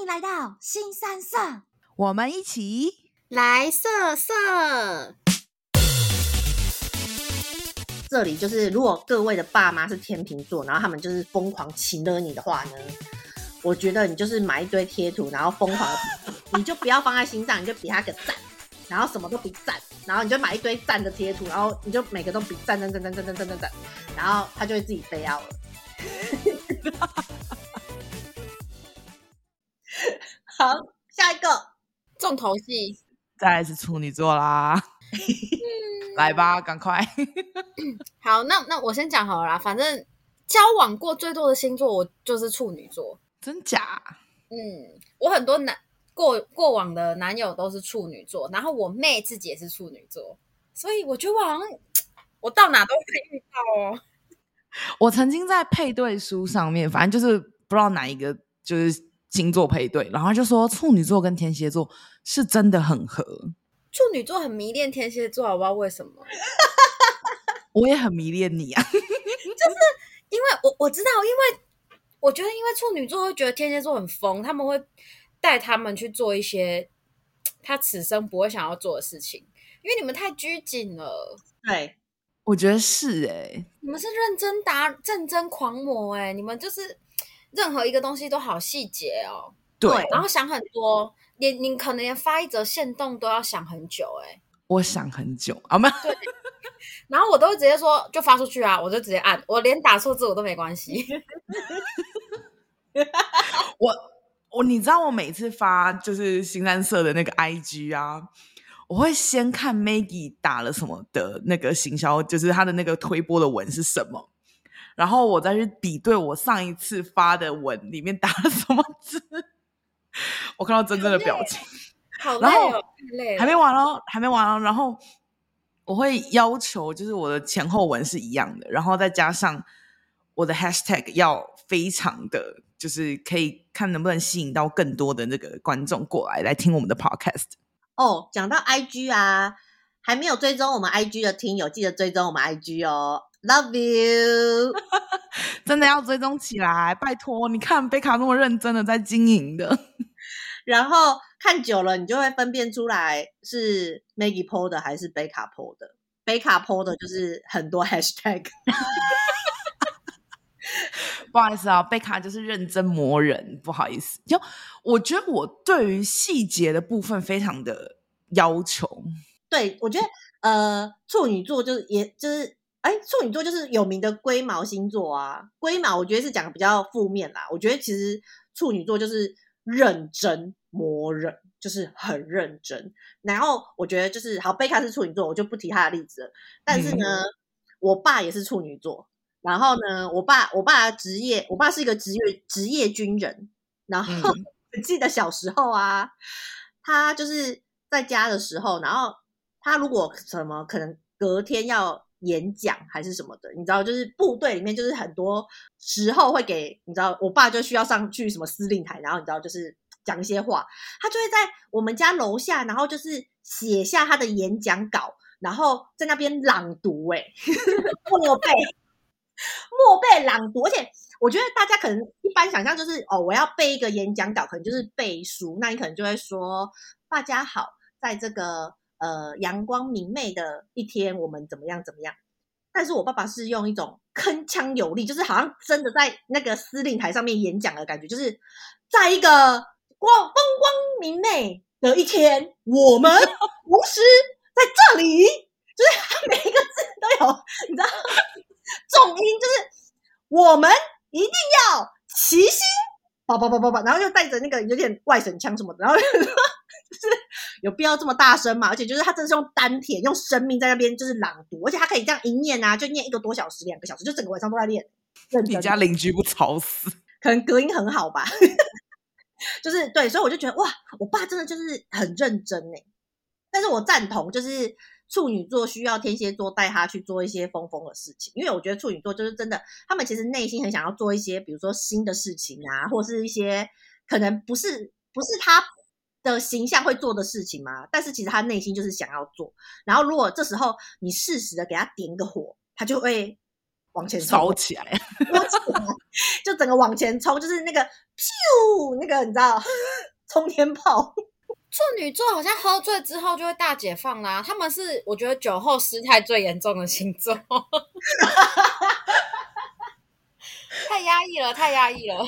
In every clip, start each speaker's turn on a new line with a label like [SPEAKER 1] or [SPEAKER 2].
[SPEAKER 1] 欢迎来到新三色，
[SPEAKER 2] 我们一起
[SPEAKER 1] 来色色。这里就是，如果各位的爸妈是天秤座，然后他们就是疯狂情勒你的话呢，我觉得你就是买一堆贴图，然后疯狂，你就不要放在心上，你就比他个赞，然后什么都比赞，然后你就买一堆赞的贴图，然后你就每个都比赞赞赞赞赞赞赞赞赞，然后他就会自己飞奥了。好，下一个重头戏，
[SPEAKER 2] 再来是处女座啦。来吧，赶快。
[SPEAKER 1] 好，那那我先讲好了啦。反正交往过最多的星座，我就是处女座。
[SPEAKER 2] 真假？
[SPEAKER 1] 嗯，我很多男过过往的男友都是处女座，然后我妹自己也是处女座，所以我觉得我好像 我到哪都会遇到哦。
[SPEAKER 2] 我曾经在配对书上面，反正就是不知道哪一个就是。星座配对，然后就说处女座跟天蝎座是真的很合。
[SPEAKER 1] 处女座很迷恋天蝎座，我不知道为什么。
[SPEAKER 2] 我也很迷恋你啊，
[SPEAKER 1] 就是因为我我知道，因为我觉得，因为处女座会觉得天蝎座很疯，他们会带他们去做一些他此生不会想要做的事情，因为你们太拘谨了。
[SPEAKER 2] 对，我觉得是哎、欸，
[SPEAKER 1] 你们是认真打认真狂魔哎、欸，你们就是。任何一个东西都好细节哦，
[SPEAKER 2] 对，
[SPEAKER 1] 然后想很多，连你可能连发一则线动都要想很久，哎，
[SPEAKER 2] 我想很久。啊，没有，
[SPEAKER 1] 对，然后我都会直接说就发出去啊，我就直接按，我连打错字我都没关系。
[SPEAKER 2] 我我你知道我每次发就是新三色的那个 IG 啊，我会先看 Maggie 打了什么的那个行销，就是他的那个推播的文是什么。然后我再去比对我上一次发的文里面打了什么字，我看到真正的表情，
[SPEAKER 1] 好累，好累哦，累
[SPEAKER 2] 还没完哦，还没完哦。然后我会要求，就是我的前后文是一样的，然后再加上我的 hashtag 要非常的，就是可以看能不能吸引到更多的那个观众过来来听我们的 podcast。
[SPEAKER 1] 哦，讲到 IG 啊，还没有追踪我们 IG 的听友，记得追踪我们 IG 哦。Love you，
[SPEAKER 2] 真的要追踪起来，拜托！你看贝卡那么认真的在经营的，
[SPEAKER 1] 然后看久了，你就会分辨出来是 Maggie po 的还是贝卡 po 的。贝卡 po 的就是很多 hashtag，
[SPEAKER 2] 不好意思啊，贝卡就是认真磨人，不好意思。就我觉得我对于细节的部分非常的要求。
[SPEAKER 1] 对，我觉得呃，处女座就是也就是。哎，处女座就是有名的龟毛星座啊。龟毛，我觉得是讲的比较负面啦。我觉得其实处女座就是认真磨人，就是很认真。然后我觉得就是好，贝卡是处女座，我就不提他的例子了。但是呢，嗯、我爸也是处女座。然后呢，我爸我爸职业，我爸是一个职业职业军人。然后 记得小时候啊，他就是在家的时候，然后他如果什么可能隔天要。演讲还是什么的，你知道，就是部队里面，就是很多时候会给你知道，我爸就需要上去什么司令台，然后你知道，就是讲一些话，他就会在我们家楼下，然后就是写下他的演讲稿，然后在那边朗读，哎，默背，默背朗读，而且我觉得大家可能一般想象就是哦，我要背一个演讲稿，可能就是背书，那你可能就会说大家好，在这个。呃，阳光明媚的一天，我们怎么样怎么样？但是我爸爸是用一种铿锵有力，就是好像真的在那个司令台上面演讲的感觉，就是在一个光风光明媚的一天，我们同时在这里，就是他每一个字都有，你知道，重音就是我们一定要齐心，叭叭叭叭叭，然后又带着那个有点外省腔什么的，然后。就是有必要这么大声嘛？而且就是他真的是用丹田、用生命在那边就是朗读，而且他可以这样一念啊，就念一个多小时、两个小时，就整个晚上都在练。
[SPEAKER 2] 你家邻居不吵死？
[SPEAKER 1] 可能隔音很好吧。就是对，所以我就觉得哇，我爸真的就是很认真哎。但是我赞同，就是处女座需要天蝎座带他去做一些疯疯的事情，因为我觉得处女座就是真的，他们其实内心很想要做一些，比如说新的事情啊，或是一些可能不是不是他。的形象会做的事情吗？但是其实他内心就是想要做。然后如果这时候你适时的给他点个火，他就会往前
[SPEAKER 2] 烧起来，
[SPEAKER 1] 就整个往前冲，就是那个咻，那个你知道，冲天炮。
[SPEAKER 3] 处女座好像喝醉之后就会大解放啦，他们是我觉得酒后失态最严重的星座，太压抑了，太压抑了。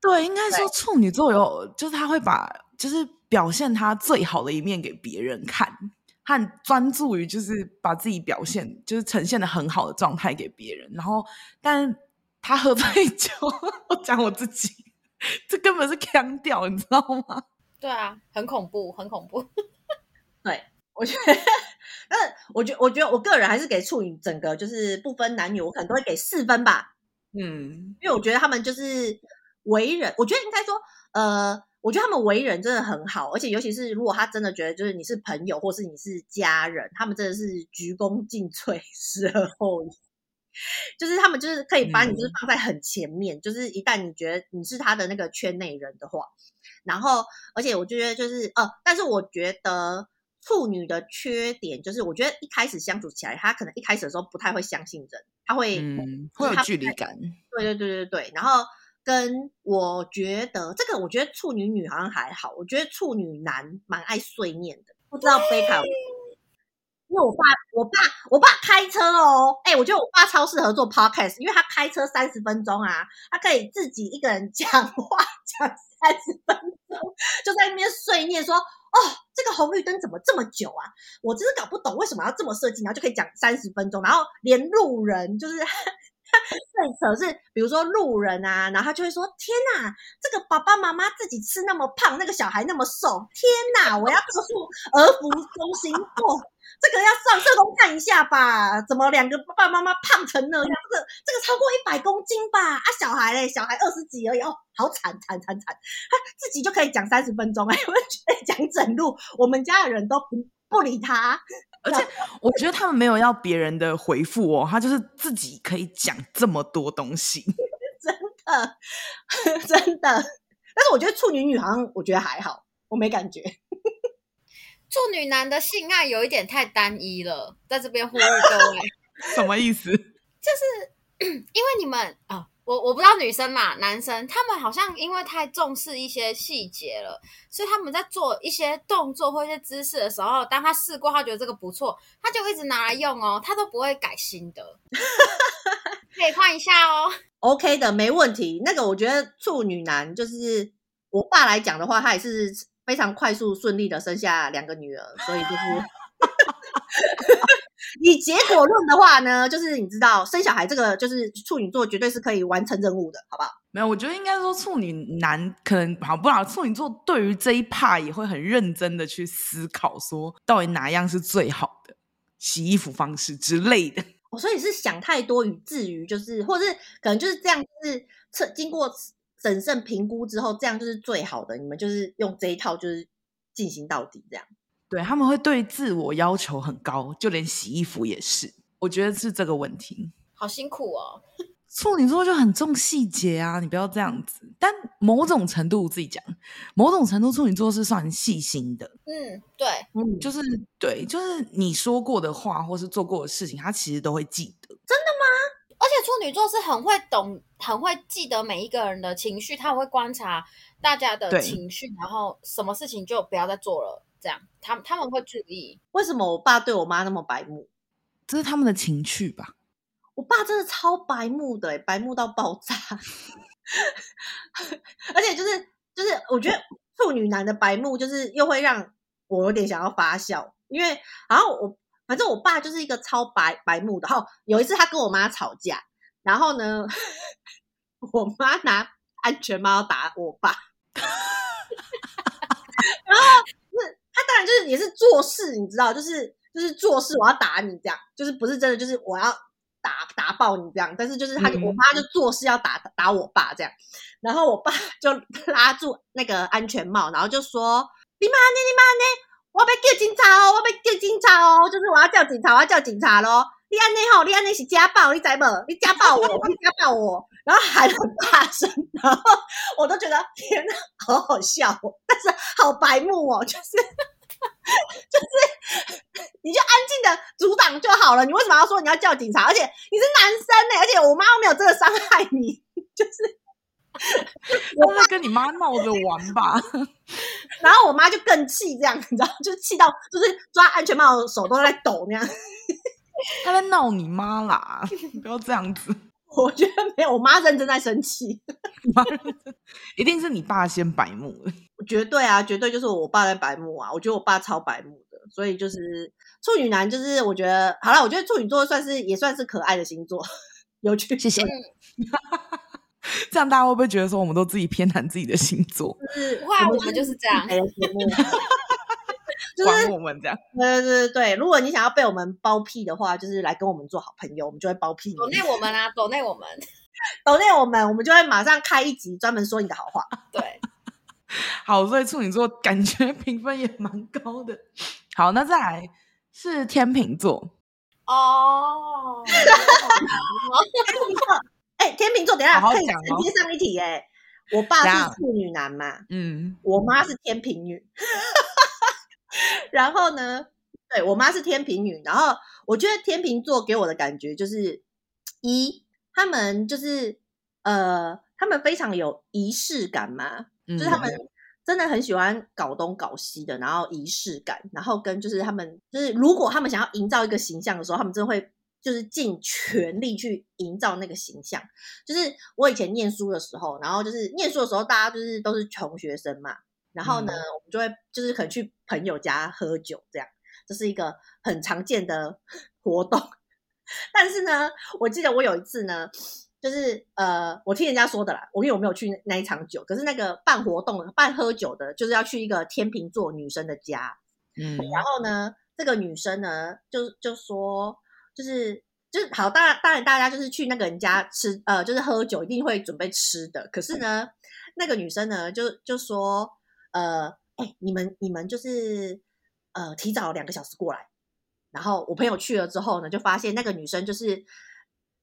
[SPEAKER 2] 对，应该说处女座有，就是他会把，就是表现他最好的一面给别人看，他很专注于就是把自己表现，就是呈现的很好的状态给别人。然后，但他喝醉酒，我讲我自己，这根本是腔调，你知道吗？
[SPEAKER 3] 对啊，很恐怖，很恐怖。
[SPEAKER 1] 对，我觉得，但是我觉得，我觉得我个人还是给处女整个就是不分男女，我可能都会给四分吧。
[SPEAKER 2] 嗯，
[SPEAKER 1] 因为我觉得他们就是为人，我觉得应该说，呃，我觉得他们为人真的很好，而且尤其是如果他真的觉得就是你是朋友或是你是家人，他们真的是鞠躬尽瘁，死而后已。就是他们就是可以把你就是放在很前面，嗯、就是一旦你觉得你是他的那个圈内人的话。然后，而且我觉得就是呃，但是我觉得处女的缺点就是，我觉得一开始相处起来，他可能一开始的时候不太会相信人，他会、
[SPEAKER 2] 嗯、会有距离感。
[SPEAKER 1] 对对对对对。然后跟我觉得这个，我觉得处女女好像还好，我觉得处女男蛮爱碎念的，不知道贝卡。因为我爸，我爸，我爸开车哦，哎、欸，我觉得我爸超适合做 podcast，因为他开车三十分钟啊，他可以自己一个人讲话讲三十分钟，就在那边碎念说，哦，这个红绿灯怎么这么久啊？我真是搞不懂为什么要这么设计，然后就可以讲三十分钟，然后连路人就是。最扯是，比如说路人啊，然后他就会说：“天哪，这个爸爸妈妈自己吃那么胖，那个小孩那么瘦，天哪！我要告诉儿福中心，哦，这个要上社工看一下吧？怎么两个爸爸妈妈胖成那样？这个这个超过一百公斤吧？啊，小孩嘞，小孩二十几而已，哦，好惨惨惨惨！他自己就可以讲三十分钟，哎，我觉得讲整路，我们家的人都不理他。”
[SPEAKER 2] 而且 我觉得他们没有要别人的回复哦，他就是自己可以讲这么多东西，
[SPEAKER 1] 真的 真的。但是我觉得处女女好像我觉得还好，我没感觉。
[SPEAKER 3] 处女男的性爱有一点太单一了，在这边呼吁各位，
[SPEAKER 2] 什么意思？
[SPEAKER 3] 就是 因为你们啊。哦我我不知道女生嘛，男生他们好像因为太重视一些细节了，所以他们在做一些动作或一些姿势的时候，当他试过，他觉得这个不错，他就一直拿来用哦，他都不会改新的，可以换一下哦。
[SPEAKER 1] OK 的，没问题。那个我觉得处女男就是我爸来讲的话，他也是非常快速顺利的生下两个女儿，所以就是。以结果论的话呢，就是你知道生小孩这个，就是处女座绝对是可以完成任务的，好不好？
[SPEAKER 2] 没有，我觉得应该说处女男可能好不好？处女座对于这一 part 也会很认真的去思考，说到底哪样是最好的洗衣服方式之类的。
[SPEAKER 1] 哦，所以是想太多，以至于就是，或者是可能就是这样，是测经过审慎评估之后，这样就是最好的。你们就是用这一套，就是进行到底这样。
[SPEAKER 2] 对，他们会对自我要求很高，就连洗衣服也是。我觉得是这个问题。
[SPEAKER 3] 好辛苦哦，
[SPEAKER 2] 处女座就很重细节啊，你不要这样子。但某种程度，我自己讲，某种程度处女座是算细心的。
[SPEAKER 3] 嗯，对，
[SPEAKER 2] 嗯，就是对，就是你说过的话或是做过的事情，他其实都会记得。
[SPEAKER 3] 真的吗？而且处女座是很会懂、很会记得每一个人的情绪，他会观察大家的情绪，然后什么事情就不要再做了。这样，他他们会注意。为什么我爸对我妈那么白目？
[SPEAKER 2] 这是他们的情趣吧？
[SPEAKER 1] 我爸真的超白目的，白目到爆炸。而且就是就是，我觉得处女男的白目，就是又会让我有点想要发笑，因为然后我反正我爸就是一个超白白目的。然后有一次他跟我妈吵架，然后呢，我妈拿安全帽打我爸，然后。他当然就是也是做事，你知道，就是就是做事，我要打你这样，就是不是真的，就是我要打打爆你这样。但是就是他，嗯、我妈就做事要打打我爸这样，然后我爸 就拉住那个安全帽，然后就说：“你妈呢？你妈呢？我要叫警察哦！我要叫警察哦！就是我要叫警察，我要叫警察咯。你安呢吼？你安呢是家暴？你知不？你家暴我！你家暴我！然后喊很大声，然后 我都觉得天哪，好好笑哦，但是好白目哦，就是 就是，你就安静的阻挡就好了。你为什么要说你要叫警察？而且你是男生呢，而且我妈又没有真的伤害你，就是
[SPEAKER 2] 我在跟你妈闹着玩吧。
[SPEAKER 1] 然后我妈就更气，这样你知道，就气到就是抓安全帽的手都在抖那样。
[SPEAKER 2] 他在闹你妈啦！不要这样子。
[SPEAKER 1] 我觉得没有，我妈认真在生气。
[SPEAKER 2] 一定是你爸先白目了。
[SPEAKER 1] 绝对啊，绝对就是我爸在白目啊！我觉得我爸超白目的，所以就是处女男，就是我觉得好了。我觉得处女座算是也算是可爱的星座，有趣。
[SPEAKER 2] 谢谢。这样大家会不会觉得说我们都自己偏袒自己的星座？
[SPEAKER 3] 就是哇，我们就是这样。
[SPEAKER 1] 就是
[SPEAKER 2] 管我们这样，
[SPEAKER 1] 对对对对，如果你想要被我们包庇的话，就是来跟我们做好朋友，我们就会包庇你。
[SPEAKER 3] 抖内我们啊，抖内我们，
[SPEAKER 1] 抖内我们，我们就会马上开一集专门说你的好话。
[SPEAKER 3] 对，
[SPEAKER 2] 好，所以处女座感觉评分也蛮高的。好，那再来是天秤座
[SPEAKER 3] 哦。
[SPEAKER 1] 哎、欸，天秤座，等一下可以接上一题哎、欸。我爸是处女男嘛，
[SPEAKER 2] 嗯，
[SPEAKER 1] 我妈是天平女。然后呢，对，我妈是天平女，然后我觉得天秤座给我的感觉就是一，他们就是呃，他们非常有仪式感嘛，嗯、就是他们真的很喜欢搞东搞西的，然后仪式感，然后跟就是他们就是如果他们想要营造一个形象的时候，他们真的会就是尽全力去营造那个形象。就是我以前念书的时候，然后就是念书的时候，大家就是都是穷学生嘛。然后呢，嗯、我们就会就是可能去朋友家喝酒，这样这是一个很常见的 活动。但是呢，我记得我有一次呢，就是呃，我听人家说的啦，我因为我没有去那一场酒，可是那个办活动、办喝酒的，就是要去一个天秤座女生的家。嗯，然后呢，这个女生呢，就就说，就是就是好，当然当然大家就是去那个人家吃，呃，就是喝酒一定会准备吃的。可是呢，那个女生呢，就就说。呃，哎、你们你们就是呃提早两个小时过来，然后我朋友去了之后呢，就发现那个女生就是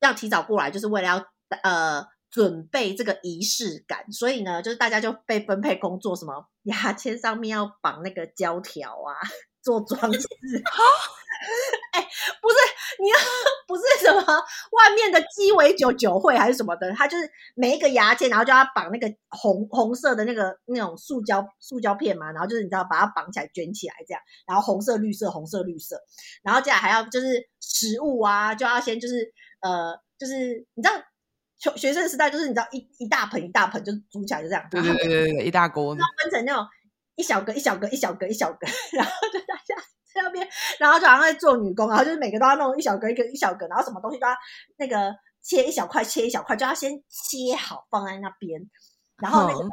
[SPEAKER 1] 要提早过来，就是为了要呃准备这个仪式感，所以呢，就是大家就被分配工作，什么牙签上面要绑那个胶条啊，做装饰。好 哎、不，不是什么外面的鸡尾酒酒会还是什么的，他就是每一个牙签，然后就要绑那个红红色的那个那种塑胶塑胶片嘛，然后就是你知道把它绑起来卷起来这样，然后红色绿色红色绿色，然后接下来还要就是食物啊，就要先就是呃就是你知道学学生时代就是你知道一一大盆一大盆就煮起来就这样，
[SPEAKER 2] 对对对对，一大锅，
[SPEAKER 1] 然后分成那种一小格一小格一小格一小格，然后就大家。在那边，然后就好像在做女工，然后就是每个都要弄一小格一个一小格，然后什么东西都要那个切一小块切一小块，就要先切好放在那边，然后那个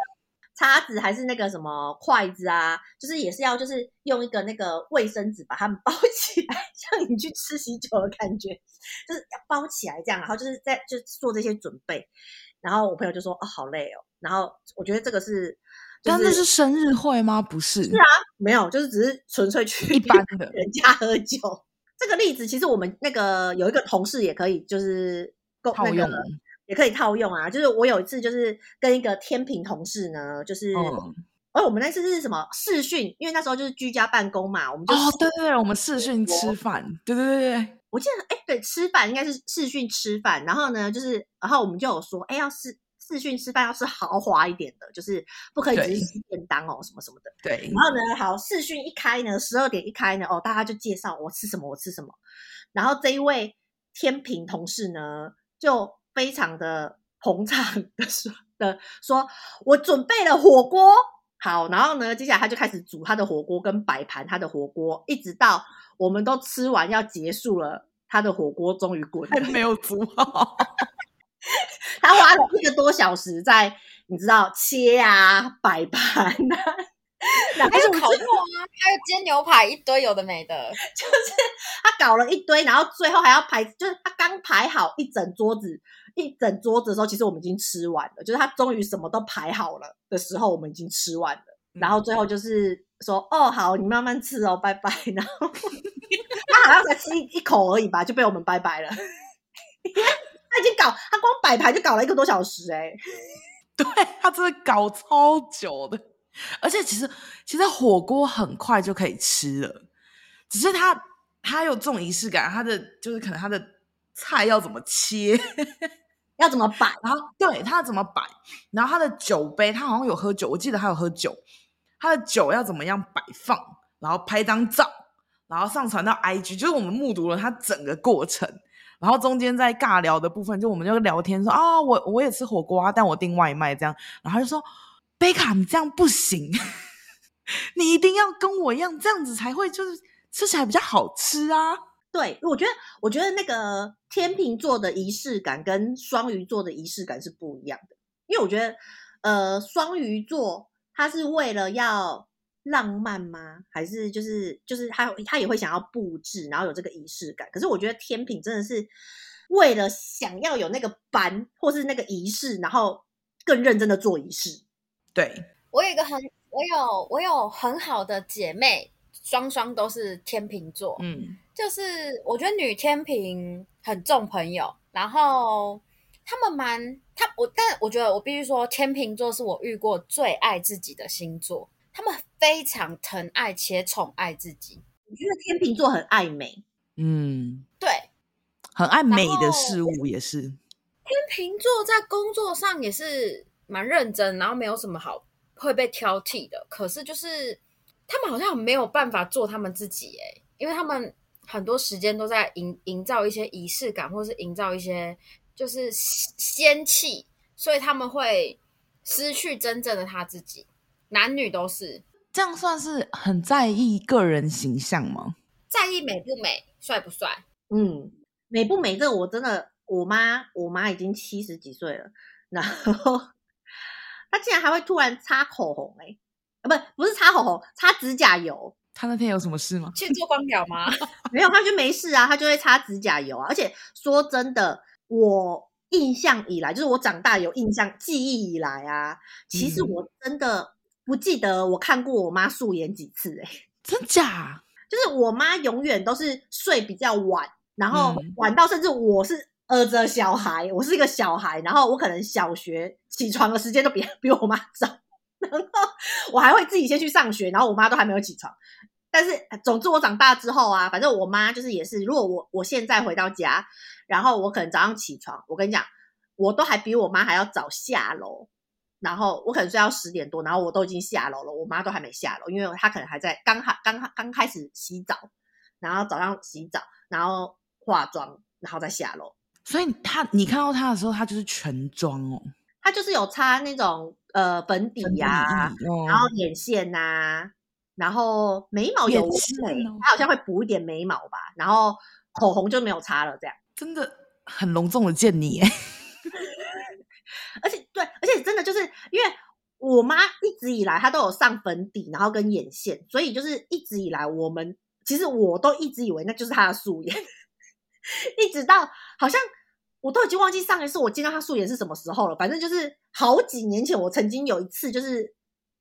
[SPEAKER 1] 叉子还是那个什么筷子啊，就是也是要就是用一个那个卫生纸把它们 包起来，像你去吃喜酒的感觉，就是要包起来这样，然后就是在就做这些准备，然后我朋友就说哦好累哦，然后我觉得这个是。
[SPEAKER 2] 但那是生日会吗？不是，
[SPEAKER 1] 是啊，没有，就是只是纯粹去
[SPEAKER 2] 一般的
[SPEAKER 1] 人家喝酒。这个例子其实我们那个有一个同事也可以，就是够
[SPEAKER 2] 套用，
[SPEAKER 1] 也可以套用啊。就是我有一次就是跟一个天平同事呢，就是，哦，哦，我们那次是什么视讯？因为那时候就是居家办公嘛，我们就
[SPEAKER 2] 哦，对对对，我们视讯吃饭，对对对对，
[SPEAKER 1] 我记得，哎，对，吃饭应该是视讯吃饭，然后呢，就是，然后我们就有说，哎，要是。视讯吃饭要是豪华一点的，就是不可以只是吃便当哦，什么什么的。
[SPEAKER 2] 对。
[SPEAKER 1] 然后呢，好，视讯一开呢，十二点一开呢，哦，大家就介绍我吃什么，我吃什么。然后这一位天平同事呢，就非常的捧场的说的说，我准备了火锅。好，然后呢，接下来他就开始煮他的火锅跟摆盘他的火锅，一直到我们都吃完要结束了，他的火锅终于滚了，
[SPEAKER 2] 还没有煮好。
[SPEAKER 1] 他花了一个多小时在，你知道切啊、摆盘啊，
[SPEAKER 3] 还有烤肉啊，还有煎牛排，一堆有的没的，
[SPEAKER 1] 就是他搞了一堆，然后最后还要排，就是他刚排好一整桌子，一整桌子的时候，其实我们已经吃完了，就是他终于什么都排好了的时候，我们已经吃完了，然后最后就是说，哦，好，你慢慢吃哦，拜拜，然后 他好像才吃一一口而已吧，就被我们拜拜了。他已经搞，他光摆盘就搞了一个多小时哎、欸，
[SPEAKER 2] 对，他真的搞超久的，而且其实其实火锅很快就可以吃了，只是他他有这种仪式感，他的就是可能他的菜要怎么切，
[SPEAKER 1] 要怎么摆，
[SPEAKER 2] 然后对他要怎么摆，然后他的酒杯他好像有喝酒，我记得他有喝酒，他的酒要怎么样摆放，然后拍张照，然后上传到 IG，就是我们目睹了他整个过程。然后中间在尬聊的部分，就我们就聊天说啊，我我也吃火锅啊，但我订外卖这样。然后就说，贝卡，你这样不行，你一定要跟我一样，这样子才会就是吃起来比较好吃啊。
[SPEAKER 1] 对，我觉得我觉得那个天秤座的仪式感跟双鱼座的仪式感是不一样的，因为我觉得呃双鱼座他是为了要。浪漫吗？还是就是就是他他也会想要布置，然后有这个仪式感。可是我觉得天平真的是为了想要有那个班或是那个仪式，然后更认真的做仪式。
[SPEAKER 2] 对，
[SPEAKER 3] 我有一个很我有我有很好的姐妹，双双都是天秤座。嗯，就是我觉得女天平很重朋友，然后他们蛮他我，但我觉得我必须说，天秤座是我遇过最爱自己的星座。他们非常疼爱且宠爱自己。
[SPEAKER 1] 我觉得天秤座很爱美，
[SPEAKER 2] 嗯，
[SPEAKER 3] 对，
[SPEAKER 2] 很爱美的事物也是。
[SPEAKER 3] 天秤座在工作上也是蛮认真，然后没有什么好会被挑剔的。可是就是他们好像没有办法做他们自己，哎，因为他们很多时间都在营营造一些仪式感，或是营造一些就是仙气，所以他们会失去真正的他自己。男女都是
[SPEAKER 2] 这样，算是很在意个人形象吗？
[SPEAKER 3] 在意美不美，帅不帅？
[SPEAKER 1] 嗯，美不美这个我真的，我妈我妈已经七十几岁了，然后她竟然还会突然擦口红哎、欸，啊不不是擦口红，擦指甲油。
[SPEAKER 2] 她那天有什么事吗？
[SPEAKER 3] 去做光疗吗？
[SPEAKER 1] 没有，她就没事啊，她就会擦指甲油啊。而且说真的，我印象以来，就是我长大有印象记忆以来啊，其实我真的。嗯不记得我看过我妈素颜几次哎、欸，
[SPEAKER 2] 真假？
[SPEAKER 1] 就是我妈永远都是睡比较晚，然后晚到甚至我是儿子小孩，我是一个小孩，然后我可能小学起床的时间都比 比我妈早，然后我还会自己先去上学，然后我妈都还没有起床。但是总之我长大之后啊，反正我妈就是也是，如果我我现在回到家，然后我可能早上起床，我跟你讲，我都还比我妈还要早下楼。然后我可能睡到十点多，然后我都已经下楼了，我妈都还没下楼，因为她可能还在刚还刚刚开始洗澡，然后早上洗澡，然后化妆，然后再下楼。
[SPEAKER 2] 所以她你看到她的时候，她就是全妆哦，
[SPEAKER 1] 她就是有擦那种呃粉底呀、啊，哦、然后眼线呐、啊，然后眉毛有线，她好像会补一点眉毛吧，然后口红就没有擦了，这样
[SPEAKER 2] 真的很隆重的见你耶。
[SPEAKER 1] 而且对，而且真的就是因为我妈一直以来她都有上粉底，然后跟眼线，所以就是一直以来我们其实我都一直以为那就是她的素颜，一直到好像我都已经忘记上一次我见到她素颜是什么时候了。反正就是好几年前，我曾经有一次就是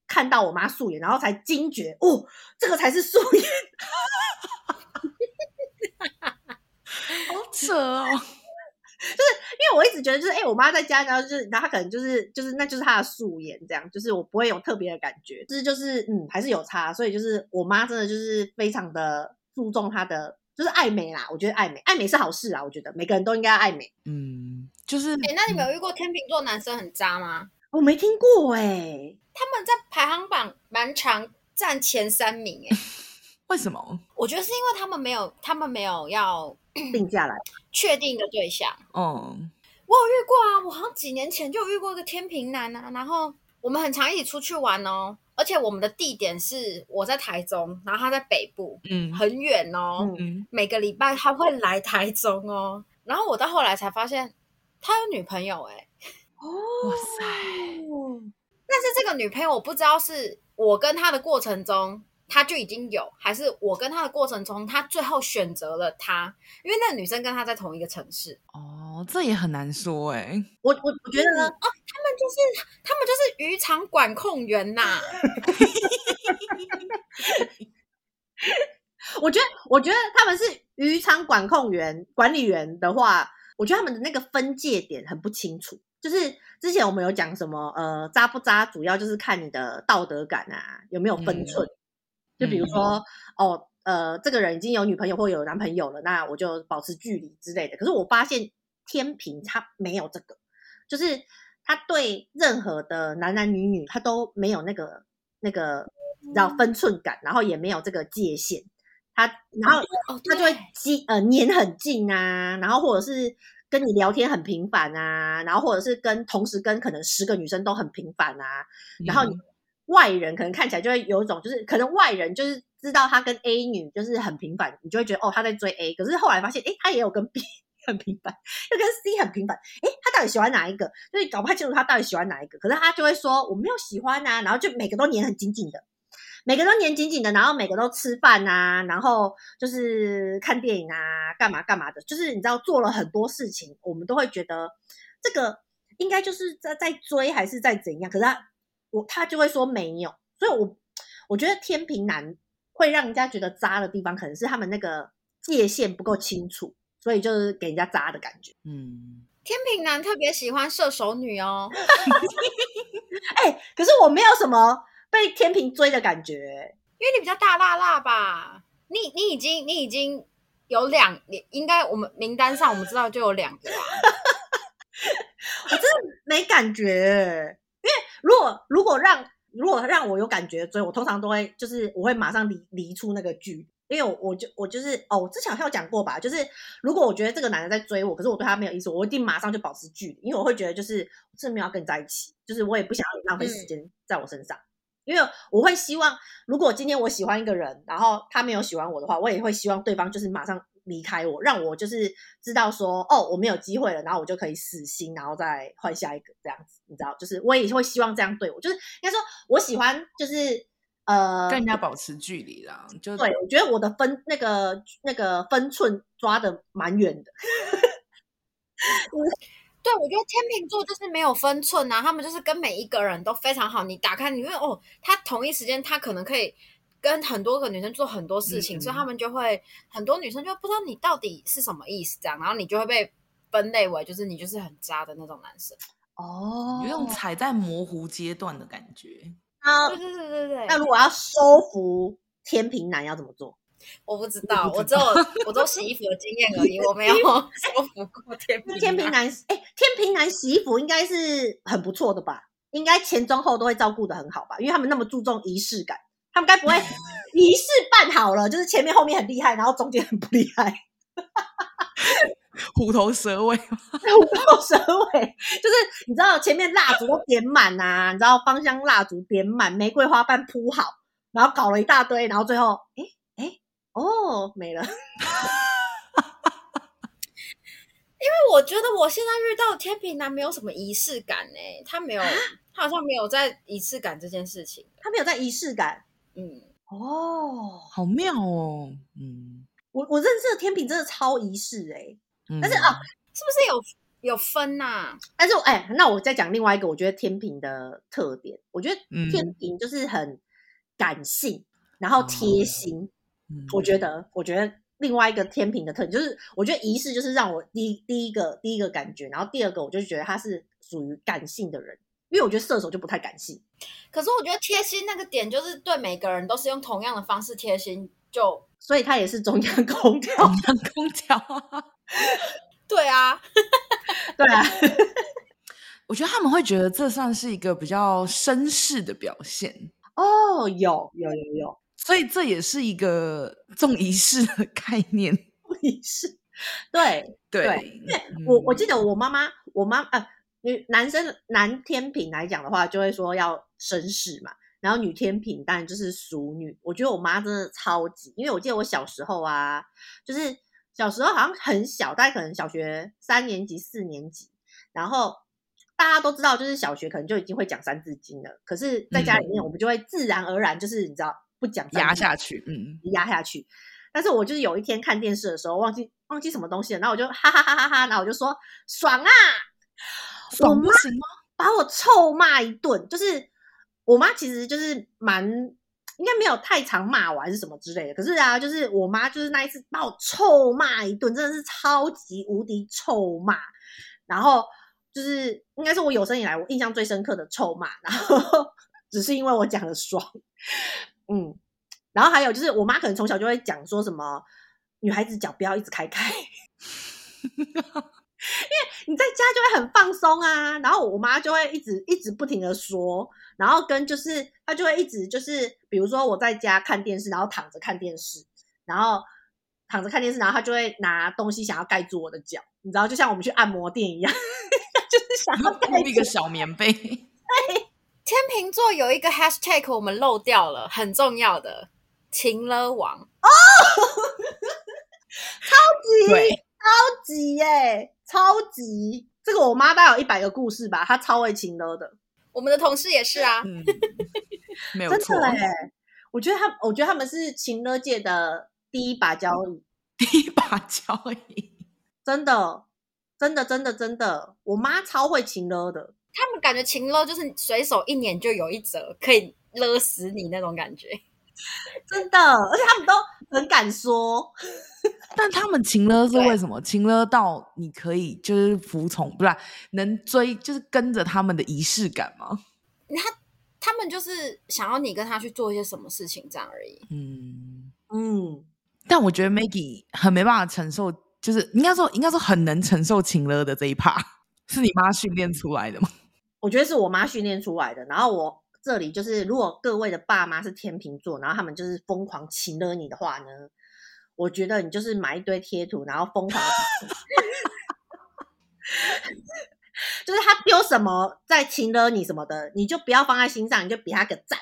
[SPEAKER 1] 看到我妈素颜，然后才惊觉哦，这个才是素颜，
[SPEAKER 2] 好扯哦。
[SPEAKER 1] 就是因为我一直觉得，就是哎、欸，我妈在家，然后就是，然后她可能就是，就是那就是她的素颜，这样，就是我不会有特别的感觉，就是就是，嗯，还是有差，所以就是我妈真的就是非常的注重她的，就是爱美啦。我觉得爱美，爱美是好事啦，我觉得每个人都应该爱美。
[SPEAKER 2] 嗯，就是，
[SPEAKER 3] 哎、欸，那你们有遇过天秤座男生很渣吗？
[SPEAKER 1] 我没听过哎、欸，
[SPEAKER 3] 他们在排行榜蛮常占前三名哎、欸，
[SPEAKER 2] 为什么？
[SPEAKER 3] 我觉得是因为他们没有，他们没有要。
[SPEAKER 1] 定下来，
[SPEAKER 3] 确定的对象。
[SPEAKER 2] 哦，
[SPEAKER 3] 我有遇过啊，我好像几年前就遇过一个天平男啊。然后我们很常一起出去玩哦，而且我们的地点是我在台中，然后他在北部，嗯，很远哦。嗯，每个礼拜他会来台中哦。然后我到后来才发现他有女朋友哎。
[SPEAKER 2] 哦，哇塞！
[SPEAKER 3] 但是这个女朋友我不知道是我跟他的过程中。他就已经有，还是我跟他的过程中，他最后选择了他，因为那个女生跟他在同一个城市。
[SPEAKER 2] 哦，这也很难说哎、欸。
[SPEAKER 1] 我我我觉得呢，
[SPEAKER 3] 哦，他们就是他们就是渔场管控员呐。
[SPEAKER 1] 我觉得我觉得他们是渔场管控员管理员的话，我觉得他们的那个分界点很不清楚。就是之前我们有讲什么呃渣不渣，主要就是看你的道德感啊，有没有分寸。嗯就比如说，嗯、哦，呃，这个人已经有女朋友或有男朋友了，那我就保持距离之类的。可是我发现天平他没有这个，就是他对任何的男男女女他都没有那个那个道分寸感，然后也没有这个界限。他然后他就会近呃黏很近啊，然后或者是跟你聊天很频繁啊，然后或者是跟同时跟可能十个女生都很频繁啊，然后外人可能看起来就会有一种就是可能外人就是知道他跟 A 女就是很频繁，你就会觉得哦他在追 A，可是后来发现诶他也有跟 B 很频繁，又跟 C 很频繁，诶他到底喜欢哪一个？就是搞不太清楚他到底喜欢哪一个，可是他就会说我没有喜欢啊，然后就每个都黏很紧紧的。每个都黏紧紧的，然后每个都吃饭啊，然后就是看电影啊，干嘛干嘛的，就是你知道做了很多事情，我们都会觉得这个应该就是在在追还是在怎样？可是他我他就会说没有，所以我我觉得天平男会让人家觉得渣的地方，可能是他们那个界限不够清楚，所以就是给人家渣的感觉。
[SPEAKER 3] 嗯，天平男特别喜欢射手女哦。
[SPEAKER 1] 哎、欸，可是我没有什么。被天平追的感觉，
[SPEAKER 3] 因为你比较大辣辣吧？你你已经你已经有两，应该我们名单上我们知道就有两个吧？
[SPEAKER 1] 我真的没感觉，如果如果让如果让我有感觉追，我通常都会就是我会马上离离出那个剧，因为我我就我就是哦，我之前好像有讲过吧，就是如果我觉得这个男的在追我，可是我对他没有意思，我一定马上就保持距离，因为我会觉得就是我真的没有要跟你在一起，就是我也不想要浪费时间在我身上。嗯因为我会希望，如果今天我喜欢一个人，然后他没有喜欢我的话，我也会希望对方就是马上离开我，让我就是知道说，哦，我没有机会了，然后我就可以死心，然后再换下一个这样子，你知道，就是我也会希望这样对我，就是应该说我喜欢就是呃
[SPEAKER 2] 跟人家保持距离啦，就
[SPEAKER 1] 对，我觉得我的分那个那个分寸抓的蛮远的。
[SPEAKER 3] 对，我觉得天秤座就是没有分寸啊，他们就是跟每一个人都非常好。你打开，你会哦，他同一时间他可能可以跟很多个女生做很多事情，嗯、所以他们就会很多女生就不知道你到底是什么意思，这样，然后你就会被分类为就是你就是很渣的那种男生
[SPEAKER 1] 哦，
[SPEAKER 2] 有种踩在模糊阶段的感觉。
[SPEAKER 1] 啊，
[SPEAKER 3] 对对对对对。
[SPEAKER 1] 那如果要收服天平男要怎么做？
[SPEAKER 3] 我不知道，我只有我只有洗衣服的经验而已，我没有 收服过天平。
[SPEAKER 1] 天平男，哎、欸，天平男洗衣服应该是很不错的吧？应该前中后都会照顾的很好吧？因为他们那么注重仪式感，他们该不会仪式办好了，就是前面后面很厉害，然后中间很不厉害，
[SPEAKER 2] 虎头蛇尾，
[SPEAKER 1] 虎头蛇尾，就是你知道前面蜡烛都点满啊，你知道芳香蜡烛点满，玫瑰花瓣铺好，然后搞了一大堆，然后最后，哎、哎。哦，没了。
[SPEAKER 3] 因为我觉得我现在遇到的天秤男没有什么仪式感呢，他没有，他好像没有在仪式感这件事情，
[SPEAKER 1] 他没有在仪式感。
[SPEAKER 3] 嗯，
[SPEAKER 1] 哦，
[SPEAKER 2] 好妙哦。嗯，
[SPEAKER 1] 我我认识的天平真的超仪式哎，
[SPEAKER 2] 嗯、
[SPEAKER 1] 但是啊，
[SPEAKER 3] 是不是有有分呐、啊？
[SPEAKER 1] 但是哎，那我再讲另外一个，我觉得天平的特点，我觉得天平就是很感性，嗯、然后贴心。嗯我觉得，我觉得另外一个天平的特点就是，我觉得仪式就是让我第一第一个第一个感觉，然后第二个我就觉得他是属于感性的人，因为我觉得射手就不太感性。
[SPEAKER 3] 可是我觉得贴心那个点就是对每个人都是用同样的方式贴心，就
[SPEAKER 1] 所以他也是中央空调，
[SPEAKER 2] 中央空调。
[SPEAKER 3] 对啊，
[SPEAKER 1] 对啊，
[SPEAKER 2] 我觉得他们会觉得这算是一个比较绅士的表现。
[SPEAKER 1] 哦，有有有有。
[SPEAKER 2] 所以这也是一个重仪式的概念，
[SPEAKER 1] 仪式，对对，
[SPEAKER 2] 对
[SPEAKER 1] 因为我我记得我妈妈，我妈呃女男生男天平来讲的话，就会说要绅士嘛，然后女天平当然就是淑女。我觉得我妈真的超级，因为我记得我小时候啊，就是小时候好像很小，大概可能小学三年级、四年级，然后大家都知道，就是小学可能就已经会讲三字经了，可是在家里面我们就会自然而然就是你知道。不讲
[SPEAKER 2] 压下去，嗯，
[SPEAKER 1] 压下去。但是我就是有一天看电视的时候，忘记忘记什么东西了，然后我就哈哈哈哈哈，然后我就说爽啊，
[SPEAKER 2] 爽不行吗？
[SPEAKER 1] 把我臭骂一顿。就是我妈其实就是蛮应该没有太常骂我还是什么之类的。可是啊，就是我妈就是那一次把我臭骂一顿，真的是超级无敌臭骂。然后就是应该是我有生以来我印象最深刻的臭骂。然后 只是因为我讲的爽。嗯，然后还有就是，我妈可能从小就会讲说什么女孩子脚不要一直开开，因为你在家就会很放松啊。然后我妈就会一直一直不停的说，然后跟就是她就会一直就是，比如说我在家看电视，然后躺着看电视，然后躺着看电视，然后她就会拿东西想要盖住我的脚，你知道，就像我们去按摩店一样，就是想要 盖
[SPEAKER 2] 一个小棉被。对，
[SPEAKER 3] 天秤座有一个 hashtag 我们漏掉了，很重要的情勒王哦，
[SPEAKER 1] 超级超级耶，超级。这个我妈大概有一百个故事吧，她超会情勒的。
[SPEAKER 3] 我们的同事也是啊，
[SPEAKER 2] 嗯、没有错哎。
[SPEAKER 1] 我觉得他，我觉得他们是情勒界的第一把交椅，
[SPEAKER 2] 第一把交椅，
[SPEAKER 1] 真的，真的，真的，真的，我妈超会情勒的。
[SPEAKER 3] 他们感觉情勒就是随手一捻就有一折，可以勒死你那种感觉，
[SPEAKER 1] 真的，而且他们都很敢说。
[SPEAKER 2] 但他们情勒是为什么？情勒到你可以就是服从，不是能追，就是跟着他们的仪式感吗？
[SPEAKER 3] 他他们就是想要你跟他去做一些什么事情，这样而已。
[SPEAKER 2] 嗯
[SPEAKER 1] 嗯。
[SPEAKER 2] 但我觉得 Maggie 很没办法承受，就是应该说应该说很能承受情勒的这一趴，是你妈训练出来的吗？
[SPEAKER 1] 我觉得是我妈训练出来的。然后我这里就是，如果各位的爸妈是天秤座，然后他们就是疯狂亲了你的话呢？我觉得你就是买一堆贴图，然后疯狂，就是他丢什么在亲了你什么的，你就不要放在心上，你就比他个赞，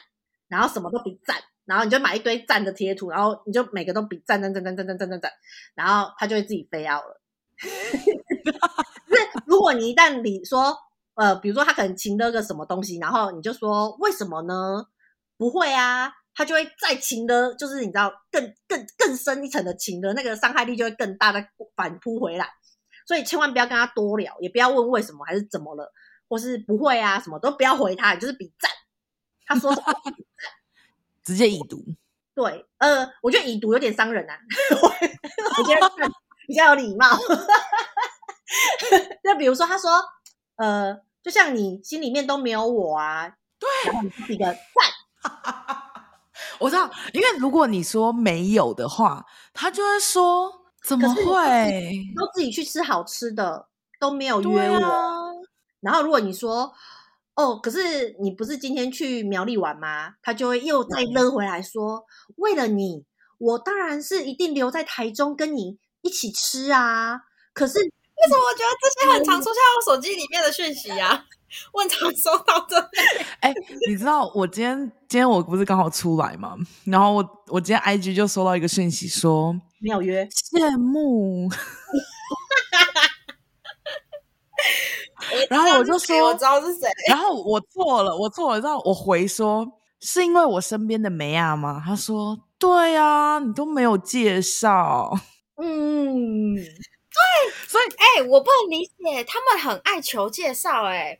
[SPEAKER 1] 然后什么都比赞，然后你就买一堆赞的贴图，然后你就每个都比赞赞赞赞赞赞赞赞赞，然后他就会自己飞奥了。是如果你一旦你说，呃，比如说他可能情了个什么东西，然后你就说为什么呢？不会啊。他就会再情的，就是你知道更更更深一层的情的，那个伤害力就会更大，再反扑回来。所以千万不要跟他多聊，也不要问为什么还是怎么了，或是不会啊，什么都不要回他，就是比赞。他说什么
[SPEAKER 2] 直接已读。
[SPEAKER 1] 对，呃，我觉得已读有点伤人啊。我觉得比较有礼貌。就比如说，他说，呃，就像你心里面都没有我啊，
[SPEAKER 2] 对，
[SPEAKER 1] 然后你是一个赞。
[SPEAKER 2] 我知道，因为如果你说没有的话，他就会说怎么会？
[SPEAKER 1] 都自己去吃好吃的，都没有约我。啊、然后如果你说哦，可是你不是今天去苗栗玩吗？他就会又再扔回来说，嗯、为了你，我当然是一定留在台中跟你一起吃啊。可是
[SPEAKER 3] 为什么我觉得这些很常出现在我手机里面的讯息啊？问常收到的，
[SPEAKER 2] 哎、欸，你知道我今天今天我不是刚好出来吗？然后我我今天 IG 就收到一个讯息说
[SPEAKER 1] 没有约，
[SPEAKER 2] 羡慕。然后我就说
[SPEAKER 3] 我知道是谁，
[SPEAKER 2] 然后我错了，我错了，然后我回说是因为我身边的梅亚吗？他说对啊，你都没有介绍，
[SPEAKER 1] 嗯，对，
[SPEAKER 2] 所以
[SPEAKER 3] 哎、欸，我不能理解，他们很爱求介绍、欸，哎。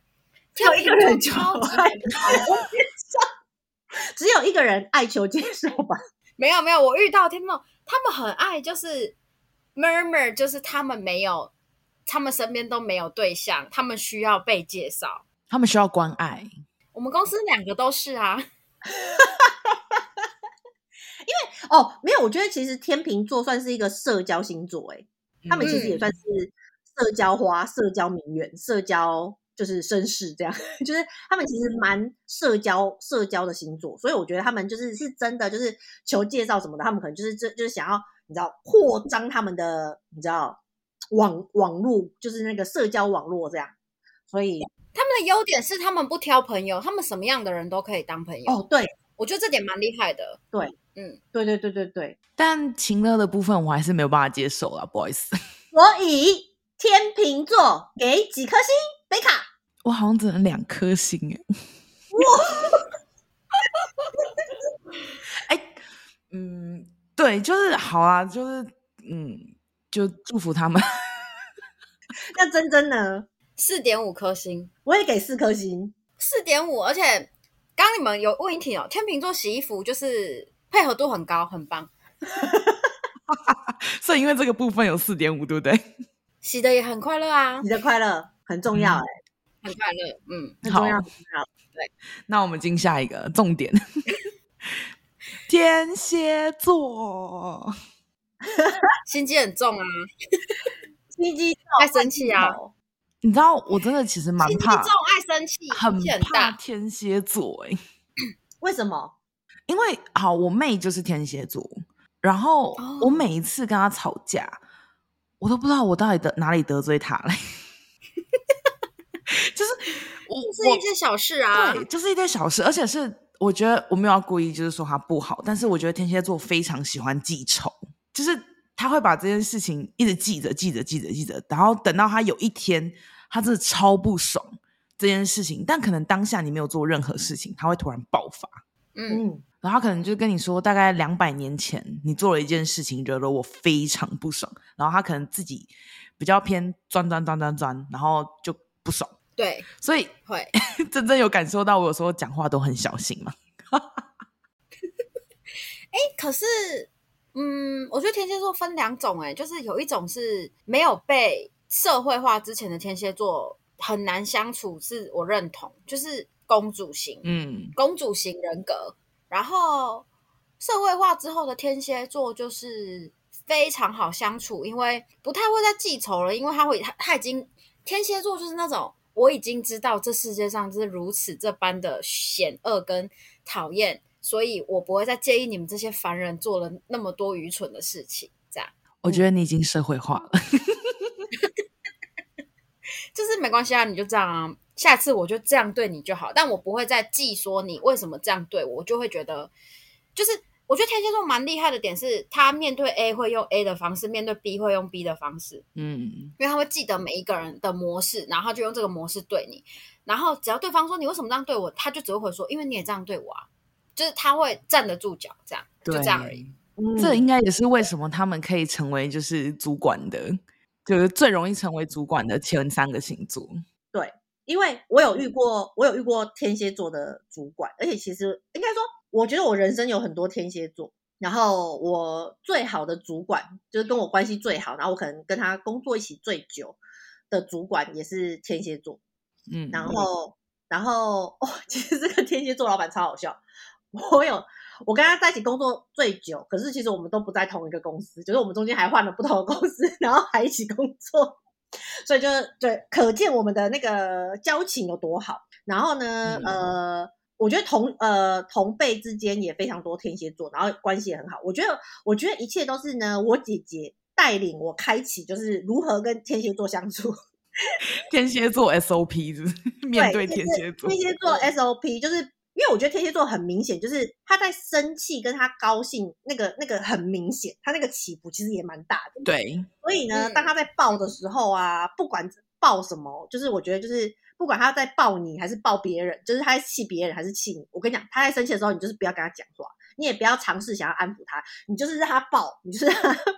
[SPEAKER 3] 只有一个人超级爱求介绍，
[SPEAKER 1] 只有一个人爱求介绍吧？
[SPEAKER 3] 没有没有，我遇到听众，他们很爱，就是 murmur，就是他们没有，他们身边都没有对象，他们需要被介绍，
[SPEAKER 2] 他们需要关爱。
[SPEAKER 3] 我们公司两个都是啊，
[SPEAKER 1] 因为哦，没有，我觉得其实天秤座算是一个社交星座，哎，他们其实也算是社交花、社交名媛、社交。就是绅士这样，就是他们其实蛮社交社交的星座，所以我觉得他们就是是真的，就是求介绍什么的，他们可能就是这就是想要你知道扩张他们的你知道网网络，就是那个社交网络这样。所以
[SPEAKER 3] 他们的优点是他们不挑朋友，他们什么样的人都可以当朋友。
[SPEAKER 1] 哦，对，
[SPEAKER 3] 我觉得这点蛮厉害的。
[SPEAKER 1] 对，
[SPEAKER 3] 嗯，
[SPEAKER 1] 对对对对对。
[SPEAKER 2] 但情乐的部分我还是没有办法接受啊，不好意思。
[SPEAKER 1] 所以天秤座给几颗星？贝卡，
[SPEAKER 2] 我好像只能两颗星哎。
[SPEAKER 1] 哇！
[SPEAKER 2] 哎、欸，嗯，对，就是好啊，就是嗯，就祝福他们。
[SPEAKER 1] 那珍珍呢？
[SPEAKER 3] 四点五颗星，
[SPEAKER 1] 我也给四颗星，
[SPEAKER 3] 四点五。而且刚刚你们有问一题哦，天秤座洗衣服就是配合度很高，很棒。
[SPEAKER 2] 所以因为这个部分有四点五，对不对？
[SPEAKER 3] 洗的也很快乐啊，
[SPEAKER 1] 洗的快乐很重要哎、欸。
[SPEAKER 3] 嗯很快乐，嗯，
[SPEAKER 1] 很重要，很
[SPEAKER 3] 重要，对。
[SPEAKER 2] 那我们进下一个重点，天蝎座，
[SPEAKER 3] 心机很重啊，
[SPEAKER 1] 心机
[SPEAKER 3] 爱生气啊。
[SPEAKER 2] 你知道，我真的其实蛮怕，
[SPEAKER 3] 心机重爱生气，
[SPEAKER 2] 很怕
[SPEAKER 3] 大。
[SPEAKER 2] 天蝎座哎、
[SPEAKER 1] 为什么？
[SPEAKER 2] 因为好，我妹就是天蝎座，然后
[SPEAKER 3] 哦。
[SPEAKER 2] 我每一次跟她吵架，我都不知道我到底得哪里得罪她了，就是
[SPEAKER 3] 一件小事啊，
[SPEAKER 2] 对，就是一件小事，而且是我觉得我没有要故意就是说她不好，但是我觉得天蝎座非常喜欢记仇，就是他会把这件事情一直记着、记着、记着、记着，然后等到他有一天他真的超不爽这件事情，但可能当下你没有做任何事情，他会突然爆发。
[SPEAKER 3] 嗯，
[SPEAKER 1] 嗯，
[SPEAKER 2] 然后他可能就跟你说，大概两百年前你做了一件事情，惹得我非常不爽。然后他可能自己比较偏钻钻钻钻钻，然后就不爽。
[SPEAKER 3] 对，
[SPEAKER 2] 所以
[SPEAKER 3] 会。
[SPEAKER 2] 真正有感受到，我有时候讲话都很小心嘛。
[SPEAKER 3] 哎，可是，嗯，我觉得天蝎座分两种，哎，就是有一种是没有被社会化之前的天蝎座很难相处，是我认同，就是公主型，
[SPEAKER 2] 嗯，
[SPEAKER 3] 公主型人格。然后社会化之后的天蝎座就是非常好相处，因为不太会再记仇了，因为他会他他已经天蝎座就是那种我已经知道这世界上是如此这般的险恶跟讨厌，所以我不会再介意你们这些凡人做了那么多愚蠢的事情。这样
[SPEAKER 2] 我觉得你已经社会化了。
[SPEAKER 3] 就是没关系啊，你就这样啊，下次我就这样对你就好，但我不会再记说你为什么这样对我，我就会觉得就是。我觉得天蝎座蛮厉害的点是，他面对 A 会用 A 的方式，面对 B 会用 B 的方式，
[SPEAKER 2] 嗯，
[SPEAKER 3] 因为他会记得每一个人的模式，然后就用这个模式对你。然后只要对方说你为什么这样对我，他就只会回说因为你也这样对我啊，就是他会站得住脚，这样就这样而已。
[SPEAKER 1] 嗯
[SPEAKER 2] 这应该也是为什么他们可以成为就是主管的，就是最容易成为主管的前三个星座。
[SPEAKER 1] 对，因为我有遇过，我有遇过天蝎座的主管，而且其实应该说。我觉得我人生有很多天蝎座，然后我最好的主管就是跟我关系最好，然后我可能跟他工作一起最久的主管也是天蝎座，
[SPEAKER 2] 嗯，
[SPEAKER 1] 然后然后哦，其实这个天蝎座老板超好笑，我有我跟他在一起工作最久，可是其实我们都不在同一个公司，就是我们中间还换了不同的公司，然后还一起工作，所以就是对，可见我们的那个交情有多好。然后呢，嗯、呃。我觉得同呃同辈之间也非常多天蝎座，然后关系也很好。我觉得我觉得一切都是呢，我姐姐带领我开启，就是如何跟天蝎座相处。
[SPEAKER 2] 天蝎座 SOP 是不是 面对天蝎座，
[SPEAKER 1] 天蝎座 SOP 就是因为我觉得天蝎座很明显，就是他在生气跟他高兴那个那个很明显，他那个起伏其实也蛮大的。
[SPEAKER 2] 对，
[SPEAKER 1] 所以呢，当他在抱的时候啊，不管抱什么，就是我觉得就是。不管他在抱你还是抱别人，就是他在气别人还是气你，我跟你讲，他在生气的时候，你就是不要跟他讲话，你也不要尝试想要安抚他，你就是让他抱，你就是让他爆，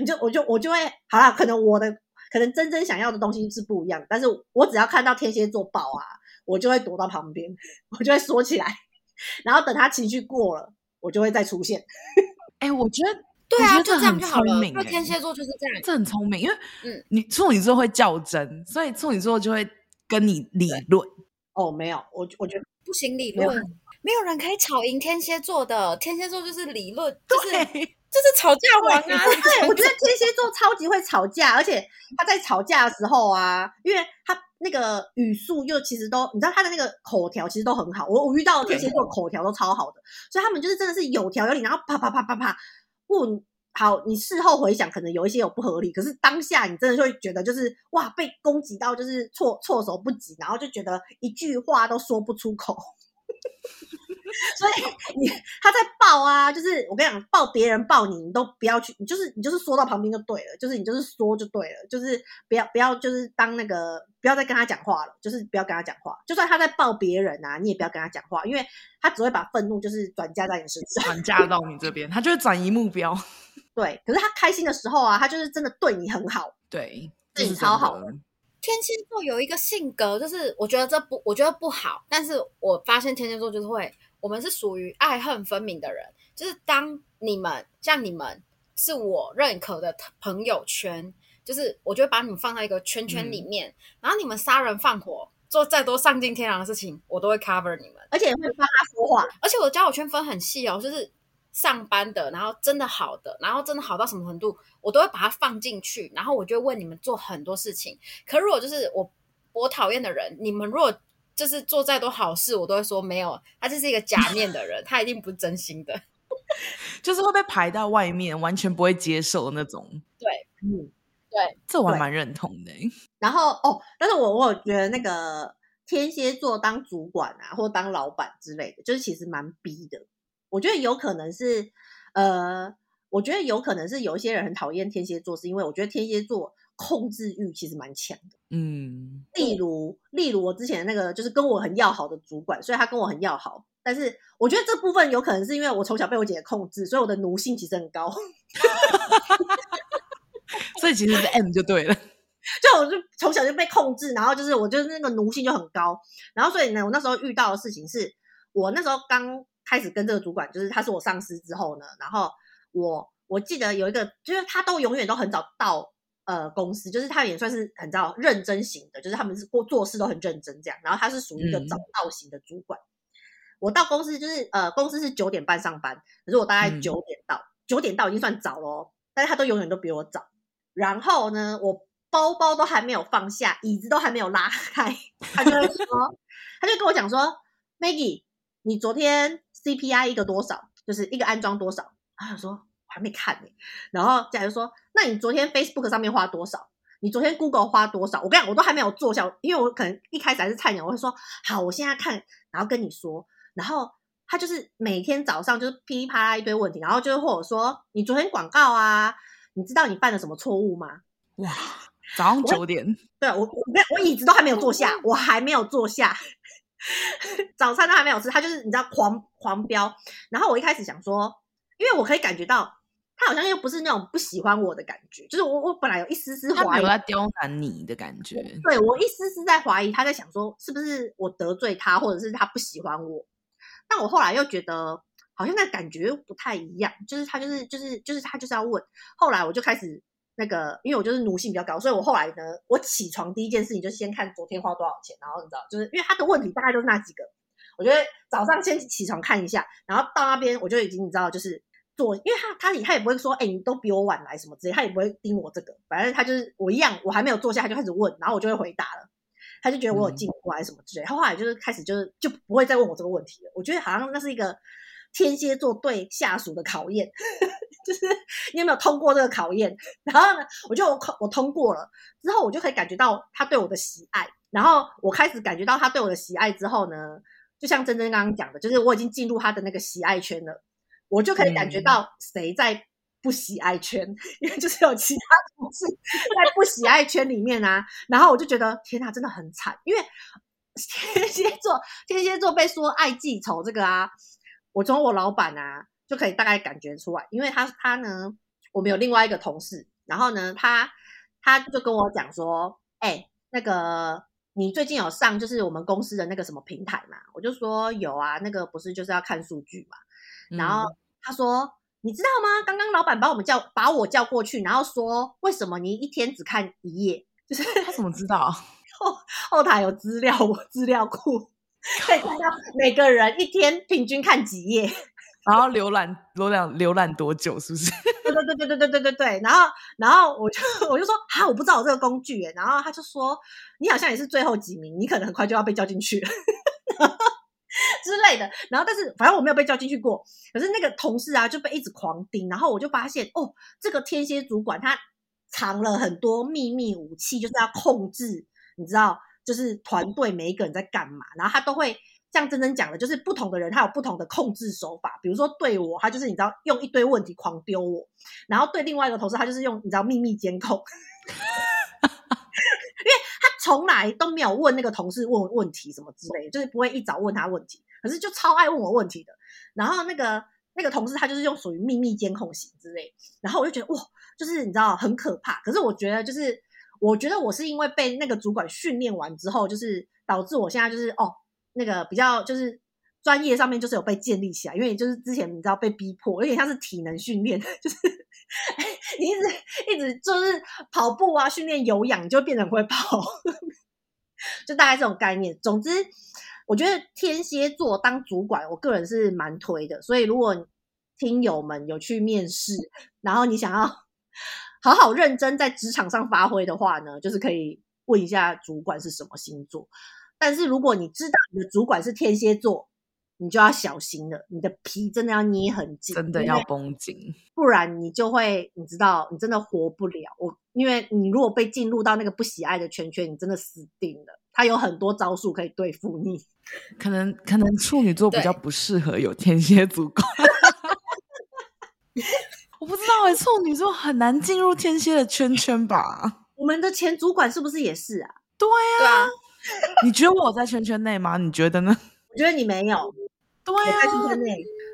[SPEAKER 1] 你就我就我就会好啦，可能我的可能真正想要的东西是不一样，但是我只要看到天蝎座抱啊，我就会躲到旁边，我就会缩起来，然后等他情绪过了，我就会再出现。
[SPEAKER 2] 哎、欸，我觉得
[SPEAKER 3] 对啊，
[SPEAKER 2] 就
[SPEAKER 3] 这样就好了。
[SPEAKER 2] 因为
[SPEAKER 3] 天蝎座就是这样，
[SPEAKER 2] 这很聪明，因为
[SPEAKER 3] 嗯，
[SPEAKER 2] 你处女座会较真，所以处女座就会。跟你理论
[SPEAKER 1] 哦，没有，我我觉得
[SPEAKER 3] 不行，理论没有，没有人可以吵赢天蝎座的。天蝎座就是理论，就是就是吵架王啊！
[SPEAKER 1] 对，我觉得天蝎座超级会吵架，而且他在吵架的时候啊，因为他那个语速又其实都，你知道他的那个口条其实都很好。我我遇到的天蝎座口条都超好的，所以他们就是真的是有条有理，然后啪啪啪啪啪，不。好，你事后回想，可能有一些有不合理，可是当下你真的就会觉得，就是哇，被攻击到，就是措措手不及，然后就觉得一句话都说不出口。所以你他在抱啊，就是我跟你讲，抱别人抱你，你都不要去，你就是你就是缩到旁边就对了，就是你就是缩就对了，就是不要不要就是当那个不要再跟他讲话了，就是不要跟他讲话，就算他在抱别人啊，你也不要跟他讲话，因为他只会把愤怒就是转嫁在你身上，
[SPEAKER 2] 转嫁到你这边，他就会转移目标。
[SPEAKER 1] 对，可是他开心的时候啊，他就是真的对你很好，
[SPEAKER 2] 对，
[SPEAKER 1] 对你超好的。
[SPEAKER 3] 天蝎座有一个性格，就是我觉得这不，我觉得不好，但是我发现天蝎座就是会。我们是属于爱恨分明的人，就是当你们像你们是我认可的朋友圈，就是我就会把你们放在一个圈圈里面，嗯、然后你们杀人放火做再多丧尽天良的事情，我都会 cover 你们，
[SPEAKER 1] 而且会帮他说话。
[SPEAKER 3] 而且我的交友圈分很细哦，就是上班的，然后真的好的，然后真的好到什么程度，我都会把它放进去，然后我就会问你们做很多事情。可如果就是我我讨厌的人，你们如果就是做再多好事，我都会说没有，他就是一个假 面的人，他一定不是真心的，
[SPEAKER 2] 就是会被排到外面，完全不会接受那种。
[SPEAKER 3] 对，嗯，对，
[SPEAKER 2] 这我还蛮认同的。
[SPEAKER 1] 然后哦，但是我我有觉得那个天蝎座当主管啊，或当老板之类的，就是其实蛮逼的。我觉得有可能是，呃，我觉得有可能是有一些人很讨厌天蝎座，是因为我觉得天蝎座控制欲其实蛮强的。嗯，例如，例如我之前那个就是跟我很要好的主管，所以他跟我很要好，但是我觉得这部分有可能是因为我从小被我姐姐控制，所以我的奴性其实很高。
[SPEAKER 2] 所以其实是 M 就对了，
[SPEAKER 1] 就我就从小就被控制，然后就是我就是那个奴性就很高，然后所以呢，我那时候遇到的事情是我那时候刚开始跟这个主管，就是他是我上司之后呢，然后我我记得有一个，就是他都永远都很早到呃公司，就是他也算是很早认真型的，就是他们是过做事都很认真这样，然后他是属于一个早到型的主管。嗯、我到公司就是呃公司是九点半上班，可是我大概九点到，九、嗯、点到已经算早咯，但是他都永远都比我早。然后呢，我包包都还没有放下，椅子都还没有拉开，他就会说，他就跟我讲说，Maggie，你昨天 CPI 一个多少？就是一个安装多少？他就说我还没看呢。然后假如说，那你昨天 Facebook 上面花多少？你昨天 Google 花多少？我跟你讲，我都还没有坐下，因为我可能一开始还是菜鸟，我会说好，我现在看，然后跟你说。然后他就是每天早上就是噼里啪啦一堆问题，然后就是或者说你昨天广告啊。你知道你犯了什么错误吗？哇，
[SPEAKER 2] 早上九点，
[SPEAKER 1] 对我我我椅子都还没有坐下，我还没有坐下，早餐都还没有吃，他就是你知道狂狂飙。然后我一开始想说，因为我可以感觉到他好像又不是那种不喜欢我的感觉，就是我我本来有一丝丝怀疑
[SPEAKER 2] 他刁难你的感觉，
[SPEAKER 1] 对我一丝丝在怀疑他在想说是不是我得罪他，或者是他不喜欢我。但我后来又觉得。好像那感觉又不太一样，就是他就是就是就是他就是要问。后来我就开始那个，因为我就是奴性比较高，所以我后来呢，我起床第一件事情就先看昨天花多少钱，然后你知道，就是因为他的问题大概就是那几个，我觉得早上先起床看一下，然后到那边我就已经你知道就是做，因为他他他也不会说，哎、欸，你都比我晚来什么之类，他也不会盯我这个，反正他就是我一样，我还没有坐下他就开始问，然后我就会回答了，他就觉得我有进步还是什么之类，他后来就是开始就是就不会再问我这个问题了。我觉得好像那是一个。天蝎座对下属的考验，就是你有没有通过这个考验？然后呢，我就我考我通过了之后，我就可以感觉到他对我的喜爱。然后我开始感觉到他对我的喜爱之后呢，就像珍珍刚刚讲的，就是我已经进入他的那个喜爱圈了，我就可以感觉到谁在不喜爱圈，嗯、因为就是有其他同事在不喜爱圈里面啊。然后我就觉得天哪，真的很惨，因为天蝎座天蝎座被说爱记仇这个啊。我从我老板啊就可以大概感觉出来，因为他他呢，我们有另外一个同事，然后呢，他他就跟我讲说，哎、欸，那个你最近有上就是我们公司的那个什么平台嘛？我就说有啊，那个不是就是要看数据嘛？然后他说，嗯、你知道吗？刚刚老板把我们叫把我叫过去，然后说为什么你一天只看一页？就是
[SPEAKER 2] 他怎么知道？
[SPEAKER 1] 后 后台有资料，我资料库。可以看到每个人一天平均看几页，
[SPEAKER 2] 然后浏览浏览浏览多久，是不是？
[SPEAKER 1] 对对对对对对对对对。然后然后我就我就说哈，我不知道有这个工具耶。然后他就说你好像也是最后几名，你可能很快就要被叫进去了 之类的。然后但是反正我没有被叫进去过。可是那个同事啊就被一直狂盯，然后我就发现哦，这个天蝎主管他藏了很多秘密武器，就是要控制，你知道。就是团队每一个人在干嘛，然后他都会像真真讲的，就是不同的人他有不同的控制手法。比如说对我，他就是你知道用一堆问题狂丢我，然后对另外一个同事，他就是用你知道秘密监控，从来都没有问那个同事问问题什么之类的，就是不会一早问他问题，可是就超爱问我问题的。然后那个那个同事他就是用属于秘密监控型之类，然后我就觉得哇，就是你知道很可怕。可是我觉得就是。我觉得我是因为被那个主管训练完之后，就是导致我现在就是哦，那个比较就是专业上面就是有被建立起来，因为就是之前你知道被逼迫，有点像是体能训练，就是 你一直一直就是跑步啊，训练有氧，你就变成会跑，就大概这种概念。总之，我觉得天蝎座当主管，我个人是蛮推的。所以如果听友们有去面试，然后你想要。好好认真在职场上发挥的话呢，就是可以问一下主管是什么星座。但是如果你知道你的主管是天蝎座，你就要小心了，你的皮真的要捏很紧，
[SPEAKER 2] 真的要绷紧，
[SPEAKER 1] 不然你就会，你知道，你真的活不了。我因为你如果被进入到那个不喜爱的圈圈，你真的死定了。他有很多招数可以对付你。
[SPEAKER 2] 可能可能处女座比较不适合有天蝎主管。我不知道哎、欸，处女座很难进入天蝎的圈圈吧？
[SPEAKER 1] 我们的前主管是不是也是啊？
[SPEAKER 2] 对啊。你觉得我在圈圈内吗？你觉得呢？
[SPEAKER 1] 我觉得你没有。
[SPEAKER 2] 对啊。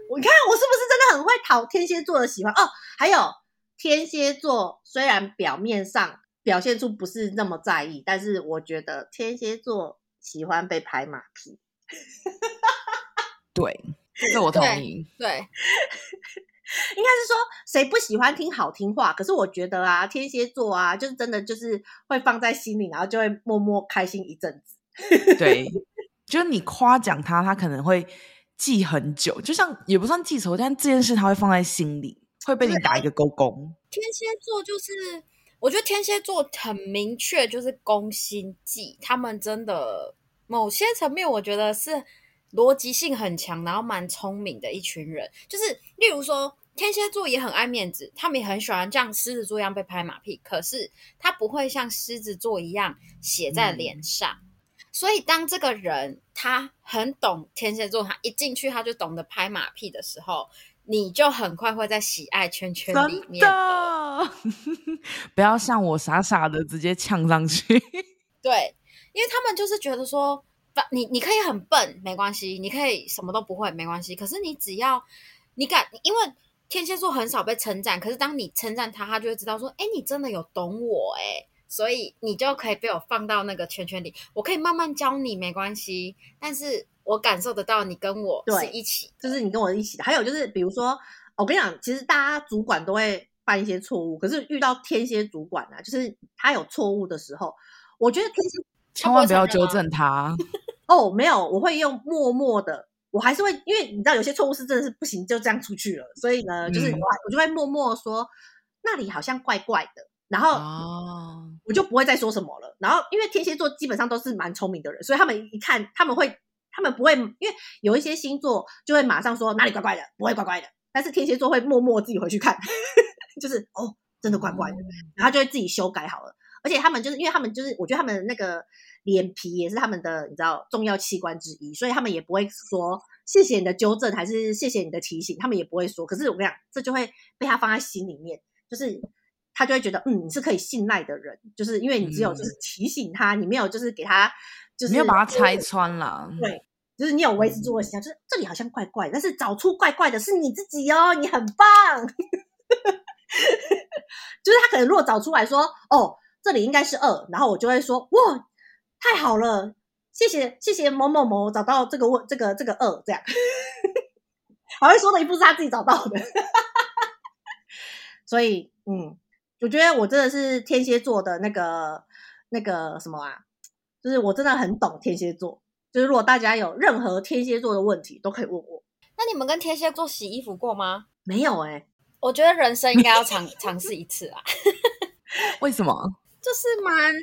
[SPEAKER 1] 我看我是不是真的很会讨天蝎座的喜欢哦？还有天蝎座虽然表面上表现出不是那么在意，但是我觉得天蝎座喜欢被拍马屁。
[SPEAKER 2] 对，这我同意。
[SPEAKER 3] 对。对
[SPEAKER 1] 应该是说，谁不喜欢听好听话？可是我觉得啊，天蝎座啊，就是真的就是会放在心里，然后就会默默开心一阵子。
[SPEAKER 2] 对，就是你夸奖他，他可能会记很久，就像也不算记仇，但这件事他会放在心里，会被你打一个勾勾。
[SPEAKER 3] 天蝎座就是，我觉得天蝎座很明确，就是攻心计，他们真的某些层面，我觉得是逻辑性很强，然后蛮聪明的一群人。就是例如说。天蝎座也很爱面子，他们也很喜欢像狮子座一样被拍马屁，可是他不会像狮子座一样写在脸上。嗯、所以当这个人他很懂天蝎座，他一进去他就懂得拍马屁的时候，你就很快会在喜爱圈圈里面。
[SPEAKER 2] 不要像我傻傻的直接呛上去。
[SPEAKER 3] 对，因为他们就是觉得说，你你可以很笨没关系，你可以什么都不会没关系，可是你只要你敢，因为。天蝎座很少被称赞，可是当你称赞他，他就会知道说：“哎，你真的有懂我哎，所以你就可以被我放到那个圈圈里。我可以慢慢教你，没关系。但是我感受得到你跟我是一起，
[SPEAKER 1] 就是你跟我一起的。还有就是，比如说，我跟你讲，其实大家主管都会犯一些错误，可是遇到天蝎主管啊，就是他有错误的时候，我觉得天蝎
[SPEAKER 2] 千万不要纠正他。
[SPEAKER 1] 哦，没有，我会用默默的。我还是会，因为你知道有些错误是真的是不行，就这样出去了。所以呢，就是我我就会默默说那里好像怪怪的，然后我就不会再说什么了。然后因为天蝎座基本上都是蛮聪明的人，所以他们一看他们会，他们不会，因为有一些星座就会马上说哪里怪怪的，不会怪怪的。但是天蝎座会默默自己回去看，就是哦，真的怪怪的，然后就会自己修改好了。而且他们就是因为他们就是，我觉得他们那个。脸皮也是他们的，你知道重要器官之一，所以他们也不会说谢谢你的纠正，还是谢谢你的提醒，他们也不会说。可是我跟你讲，这就会被他放在心里面，就是他就会觉得，嗯，你是可以信赖的人，就是因为你只有就是提醒他，嗯、你没有就是给他，就是
[SPEAKER 2] 没有把他拆穿了。
[SPEAKER 1] 对，就是你有维持住的形象，就是这里好像怪怪，但是找出怪怪的是你自己哦，你很棒。就是他可能如果找出来说，哦，这里应该是二，然后我就会说，哇。太好了，谢谢谢谢某某某找到这个问这个这个二这样，好像说的一副是他自己找到的，所以嗯，我觉得我真的是天蝎座的那个那个什么啊，就是我真的很懂天蝎座，就是如果大家有任何天蝎座的问题都可以问我。
[SPEAKER 3] 那你们跟天蝎座洗衣服过吗？
[SPEAKER 1] 没有哎、欸，
[SPEAKER 3] 我觉得人生应该要尝 尝试一次啊。
[SPEAKER 2] 为什么？
[SPEAKER 3] 就是蛮。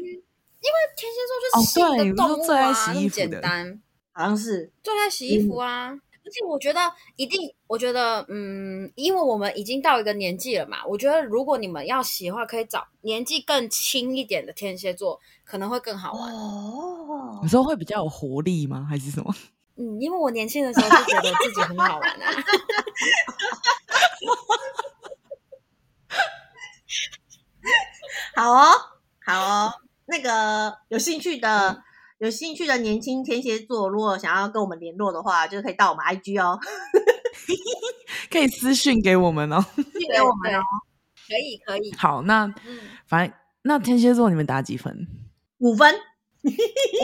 [SPEAKER 3] 因为天蝎座就是洗的动物啊，很、哦、简单，
[SPEAKER 1] 好像是
[SPEAKER 3] 最爱洗衣服啊。嗯、而且我觉得一定，我觉得嗯，因为我们已经到一个年纪了嘛，我觉得如果你们要洗的话，可以找年纪更轻一点的天蝎座，可能会更好玩
[SPEAKER 1] 哦。
[SPEAKER 2] 你说会比较有活力吗？还是什么？
[SPEAKER 3] 嗯，因为我年轻的时候就觉得自己很好玩啊。
[SPEAKER 1] 好哦，好哦。那个有兴趣的、有兴趣的年轻天蝎座，如果想要跟我们联络的话，就可以到我们 IG 哦，
[SPEAKER 2] 可以私讯给我们哦，
[SPEAKER 3] 私讯给我们哦，可以可以。
[SPEAKER 2] 好，那、嗯、反正那天蝎座你们打几分？
[SPEAKER 1] 五分。
[SPEAKER 2] 我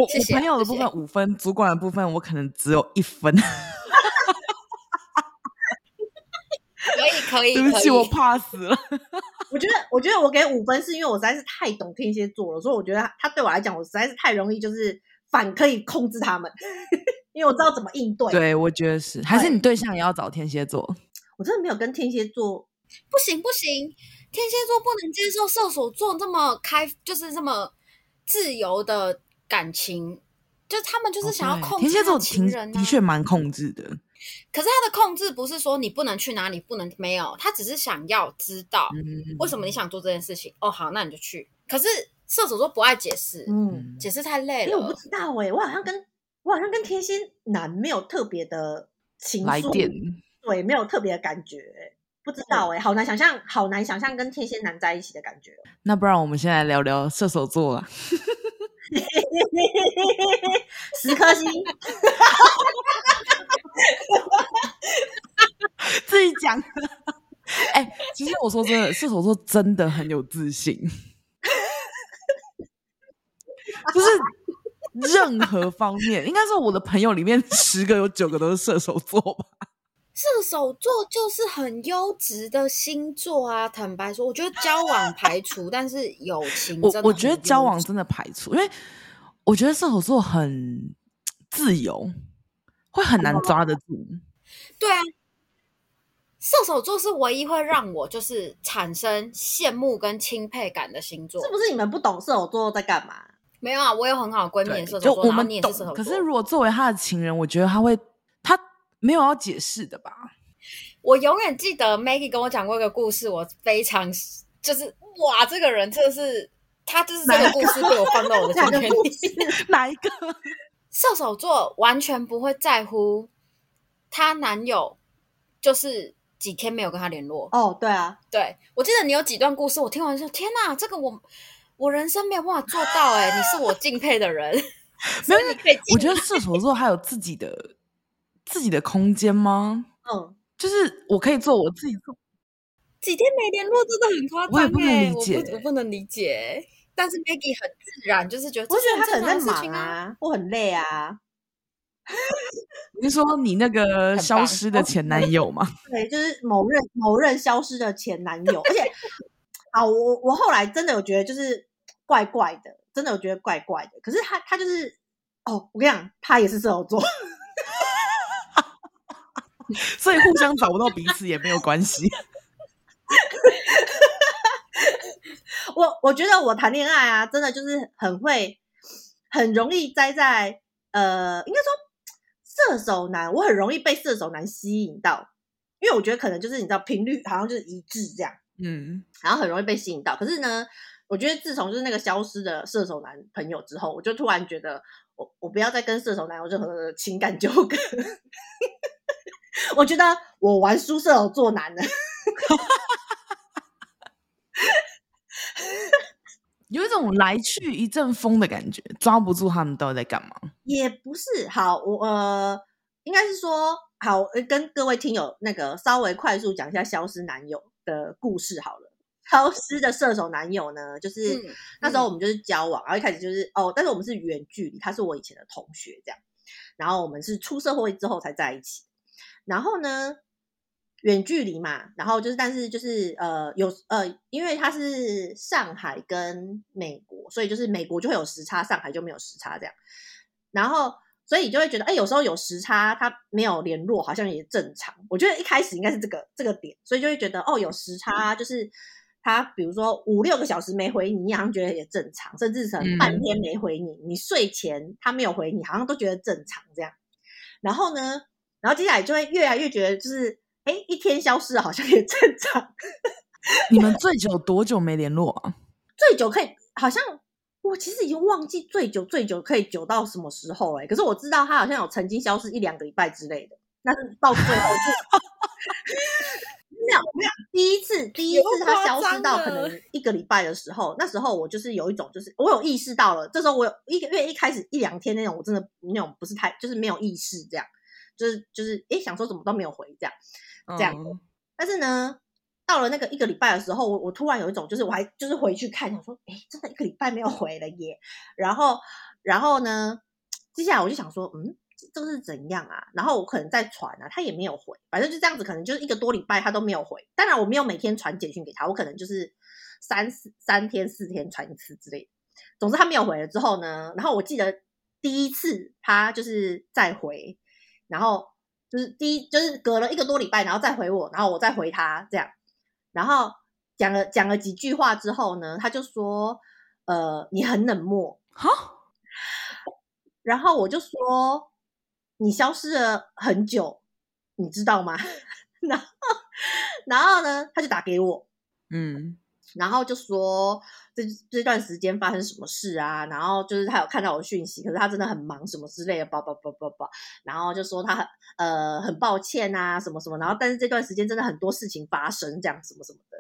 [SPEAKER 2] 我朋友的部分五分，主管的部分我可能只有一分。
[SPEAKER 3] 可以可以，
[SPEAKER 2] 对不起，我怕死了。
[SPEAKER 1] 我觉得，我觉得我给五分是因为我实在是太懂天蝎座了，所以我觉得他对我来讲，我实在是太容易就是反可以控制他们，因为我知道怎么应对。
[SPEAKER 2] 对，我觉得是，还是你对象也要找天蝎座？
[SPEAKER 1] 我真的没有跟天蝎座，
[SPEAKER 3] 不行不行，天蝎座不能接受射手座这么开，就是这么自由的感情。就他们就是想要控制
[SPEAKER 2] 天蝎座
[SPEAKER 3] 情人、啊，
[SPEAKER 2] 的确蛮控制的。
[SPEAKER 3] 可是他的控制不是说你不能去哪里，不能没有，他只是想要知道为什么你想做这件事情。嗯、哦，好，那你就去。可是射手座不爱解释，嗯，解释太累了。
[SPEAKER 1] 因为我不知道哎、欸，我好像跟我好像跟天蝎男没有特别的情
[SPEAKER 2] 来电，
[SPEAKER 1] 对，没有特别的感觉、欸，不知道哎、欸，好难想象，好难想象跟天蝎男在一起的感觉。
[SPEAKER 2] 那不然我们先来聊聊射手座啦。
[SPEAKER 1] 十颗星，
[SPEAKER 2] 自己讲。哎、欸，其实我说真的，射手座真的很有自信，就是任何方面，应该说我的朋友里面十个有九个都是射手座吧。
[SPEAKER 3] 射手座就是很优质的星座啊！坦白说，我觉得交往排除，但是友情真的，
[SPEAKER 2] 我我觉得交往真的排除，因为我觉得射手座很自由，会很难抓得住。
[SPEAKER 3] 对啊，射手座是唯一会让我就是产生羡慕跟钦佩感的星座。
[SPEAKER 1] 是不是你们不懂射手座在干嘛？
[SPEAKER 3] 没有啊，我有很好的闺蜜射手座，
[SPEAKER 2] 我们
[SPEAKER 3] 你也是射手座。
[SPEAKER 2] 可是如果作为他的情人，我觉得他会他。没有要解释的吧？
[SPEAKER 3] 我永远记得 Maggie 跟我讲过一个故事，我非常就是哇，这个人真的是他就是这个故事被我放到我的照片里。
[SPEAKER 2] 哪一个？
[SPEAKER 3] 射手座完全不会在乎她男友，就 是。几天没有跟他联络。
[SPEAKER 1] 哦，对啊，
[SPEAKER 3] 对，我记得你有几段故事，我听完说天哪，这个我我人生没有办法做到哎、欸，你是。我敬佩的人。
[SPEAKER 2] 没有，我觉得射手座还有自己的。自己的空间吗？
[SPEAKER 1] 嗯，
[SPEAKER 2] 就是我可以做我自己做。
[SPEAKER 3] 几天没联络真的很夸张、欸，
[SPEAKER 2] 我也不能理解，
[SPEAKER 3] 我不，我不能理解。但是 Maggie 很自然，就是觉得
[SPEAKER 1] 我觉得他可能在
[SPEAKER 3] 忙
[SPEAKER 1] 啊，我很累啊。
[SPEAKER 2] 你是说你那个 消失的前男友吗？
[SPEAKER 1] 对，就是某任某任消失的前男友。而且，啊，我我后来真的有觉得就是怪怪的，真的有觉得怪怪的。可是他他就是哦，我跟你讲，他也是射手座。
[SPEAKER 2] 所以互相找不到彼此也没有关系。
[SPEAKER 1] 我我觉得我谈恋爱啊，真的就是很会，很容易栽在呃，应该说射手男，我很容易被射手男吸引到，因为我觉得可能就是你知道频率好像就是一致这样，
[SPEAKER 2] 嗯，
[SPEAKER 1] 然后很容易被吸引到。可是呢，我觉得自从就是那个消失的射手男朋友之后，我就突然觉得我我不要再跟射手男有任何的情感纠葛。我觉得我玩输射手座男了，
[SPEAKER 2] 有一种来去一阵风的感觉，抓不住他们到底在干嘛。
[SPEAKER 1] 也不是，好，我呃，应该是说，好，跟各位听友那个稍微快速讲一下消失男友的故事好了。消失的射手男友呢，就是、嗯、那时候我们就是交往，然后一开始就是哦，但是我们是远距离，他是我以前的同学这样，然后我们是出社会之后才在一起。然后呢，远距离嘛，然后就是，但是就是呃，有呃，因为他是上海跟美国，所以就是美国就会有时差，上海就没有时差这样。然后，所以就会觉得，哎，有时候有时差，他没有联络，好像也正常。我觉得一开始应该是这个这个点，所以就会觉得，哦，有时差，就是他比如说五六个小时没回你，你好像觉得也正常，甚至成半天没回你，你睡前他没有回你，好像都觉得正常这样。然后呢？然后接下来就会越来越觉得，就是哎，一天消失好像也正常。
[SPEAKER 2] 你们最久多久没联络啊？
[SPEAKER 1] 最久可以，好像我其实已经忘记最久最久可以久到什么时候哎。可是我知道他好像有曾经消失一两个礼拜之类的。但是到最后就 没有没有，第一次第一次他消失到可能一个礼拜的时候，那时候我就是有一种就是我有意识到了。这时候我有一个月一开始一两天那种，我真的那种不是太就是没有意识这样。就是就是，哎，想说怎么都没有回这样，这样。嗯、但是呢，到了那个一个礼拜的时候，我我突然有一种，就是我还就是回去看，想说，哎，真的一个礼拜没有回了耶。然后，然后呢，接下来我就想说，嗯，这个是怎样啊？然后我可能在传啊，他也没有回，反正就这样子，可能就是一个多礼拜他都没有回。当然，我没有每天传简讯给他，我可能就是三四三天四天传一次之类的。总之他没有回了之后呢，然后我记得第一次他就是再回。然后就是第一，就是隔了一个多礼拜，然后再回我，然后我再回他这样，然后讲了讲了几句话之后呢，他就说：“呃，你很冷漠。”哈，然后我就说你消失了很久，你知道吗？然后然后呢，他就打给我，
[SPEAKER 2] 嗯。
[SPEAKER 1] 然后就说这这段时间发生什么事啊？然后就是他有看到我讯息，可是他真的很忙，什么之类的，叭叭叭叭叭。然后就说他很呃很抱歉啊，什么什么。然后但是这段时间真的很多事情发生，这样什么什么的。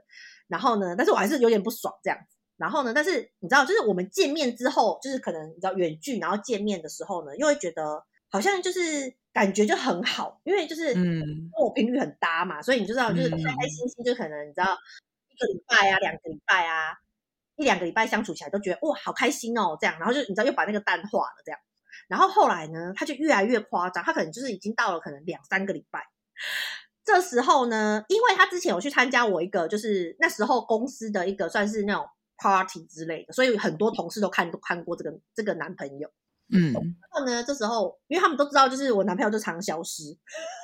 [SPEAKER 1] 然后呢，但是我还是有点不爽这样子。然后呢，但是你知道，就是我们见面之后，就是可能你知道远距，然后见面的时候呢，又会觉得好像就是感觉就很好，因为就是嗯跟我频率很搭嘛，所以你就知道就是开开心心，就可能你知道。一个礼拜啊，两个礼拜啊，一两个礼拜相处起来都觉得哇，好开心哦，这样，然后就你知道又把那个淡化了这样，然后后来呢，他就越来越夸张，他可能就是已经到了可能两三个礼拜，这时候呢，因为他之前有去参加我一个就是那时候公司的一个算是那种 party 之类的，所以很多同事都看都看过这个这个男朋友，嗯，然后呢，这时候因为他们都知道，就是我男朋友就常消失，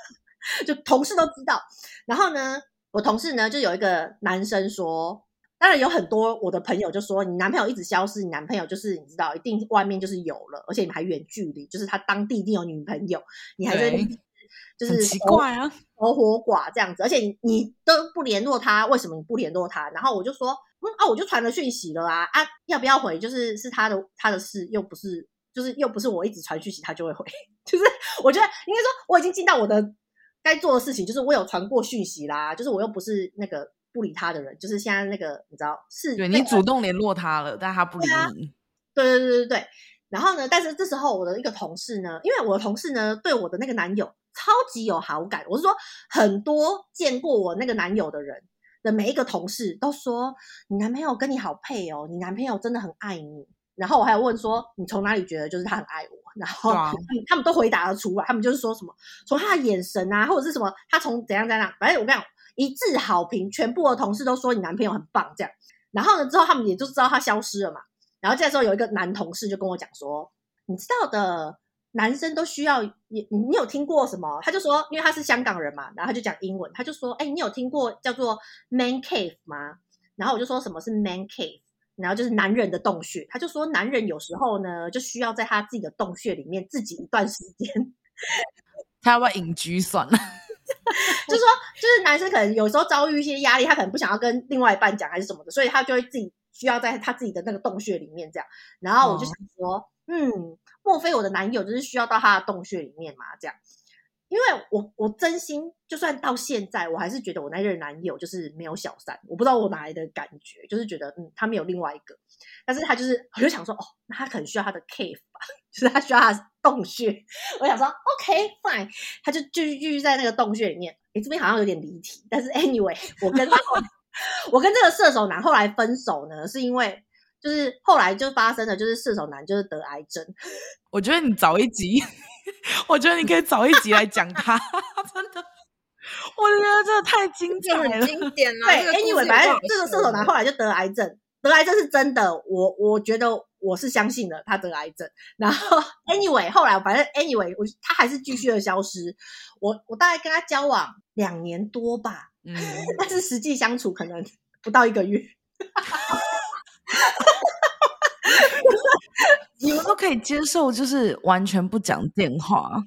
[SPEAKER 1] 就同事都知道，然后呢。我同事呢，就有一个男生说，当然有很多我的朋友就说，你男朋友一直消失，你男朋友就是你知道，一定外面就是有了，而且你还远距离，就是他当地一定有女朋友，你还在就是
[SPEAKER 2] 奇怪啊，
[SPEAKER 1] 活活寡这样子，而且你你都不联络他，为什么你不联络他？然后我就说，嗯啊，我就传了讯息了啊啊，要不要回？就是是他的他的事，又不是就是又不是我一直传讯息他就会回，就是我觉得应该说我已经尽到我的。该做的事情就是我有传过讯息啦，就是我又不是那个不理他的人，就是现在那个你知道是对
[SPEAKER 2] 你主动联络他了，但他不理你。
[SPEAKER 1] 对对对对对。然后呢，但是这时候我的一个同事呢，因为我的同事呢对我的那个男友超级有好感，我是说很多见过我那个男友的人的每一个同事都说你男朋友跟你好配哦，你男朋友真的很爱你。然后我还有问说你从哪里觉得就是他很爱我？然后他们，他们都回答了出来，他们就是说什么从他的眼神啊，或者是什么他从怎样怎样，反正我跟你讲一致好评，全部的同事都说你男朋友很棒这样。然后呢，之后他们也就知道他消失了嘛。然后这时候有一个男同事就跟我讲说，你知道的，男生都需要你，你有听过什么？他就说，因为他是香港人嘛，然后他就讲英文，他就说，哎，你有听过叫做 man cave 吗？然后我就说什么是 man cave。然后就是男人的洞穴，他就说男人有时候呢，就需要在他自己的洞穴里面自己一段时间。
[SPEAKER 2] 他要不要隐居算了？
[SPEAKER 1] 就是说，就是男生可能有时候遭遇一些压力，他可能不想要跟另外一半讲还是什么的，所以他就会自己需要在他自己的那个洞穴里面这样。然后我就想说，哦、嗯，莫非我的男友就是需要到他的洞穴里面嘛？这样。因为我我真心，就算到现在，我还是觉得我那任男友就是没有小三，我不知道我哪来的感觉，就是觉得嗯，他没有另外一个，但是他就是，我就想说，哦，那他可能需要他的 cave 吧，就是他需要他的洞穴。我想说，OK fine，他就继续继续在那个洞穴里面。诶，这边好像有点离题，但是 anyway，我跟他 我跟这个射手男后来分手呢，是因为就是后来就发生了，就是射手男就是得癌症。
[SPEAKER 2] 我觉得你早一集。我觉得你可以早一集来讲他，真的，我觉得真的太
[SPEAKER 3] 经典了。
[SPEAKER 1] 对，Anyway，反正这个射手男后来就得癌症，得癌症是真的，我我觉得我是相信的，他得癌症。然后 Anyway，后来反正 Anyway，我他还是继续的消失。我我大概跟他交往两年多吧，嗯，但是实际相处可能不到一个月。
[SPEAKER 2] 你们都可以接受，就是完全不讲电话。
[SPEAKER 3] 哎、欸，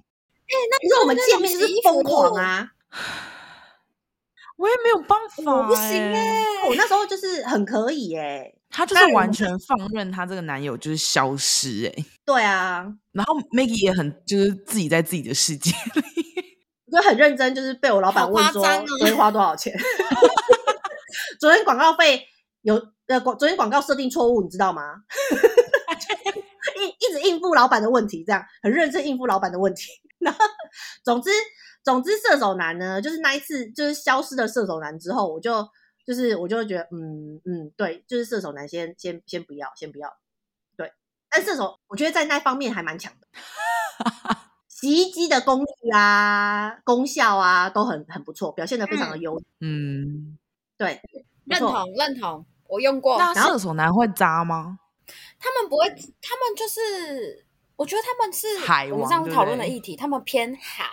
[SPEAKER 3] 那
[SPEAKER 1] 你说我们见面就是疯狂啊！
[SPEAKER 2] 我也没有办法、欸，
[SPEAKER 3] 我不行哎、欸。
[SPEAKER 1] 我那时候就是很可以哎、欸，
[SPEAKER 2] 他就是完全放任她这个男友就是消失哎、欸。
[SPEAKER 1] 对啊，
[SPEAKER 2] 然后 Maggie 也很就是自己在自己的世界里，
[SPEAKER 1] 就很认真，就是被我老板问说昨天花多少钱？昨天广告费有呃广昨天广告设定错误，你知道吗？一一直应付老板的问题，这样很认真应付老板的问题。然后，总之，总之，射手男呢，就是那一次就是消失的射手男之后，我就就是我就会觉得，嗯嗯，对，就是射手男先先先不要，先不要。对，但射手我觉得在那方面还蛮强的，洗衣机的功率啊、功效啊都很很不错，表现的非常的优。
[SPEAKER 2] 嗯，
[SPEAKER 1] 对，
[SPEAKER 3] 认同认同，我用过。
[SPEAKER 2] 那射手男会渣吗？
[SPEAKER 3] 他们不会，他们就是，我觉得他们是我们上次讨论的议题，他们偏海，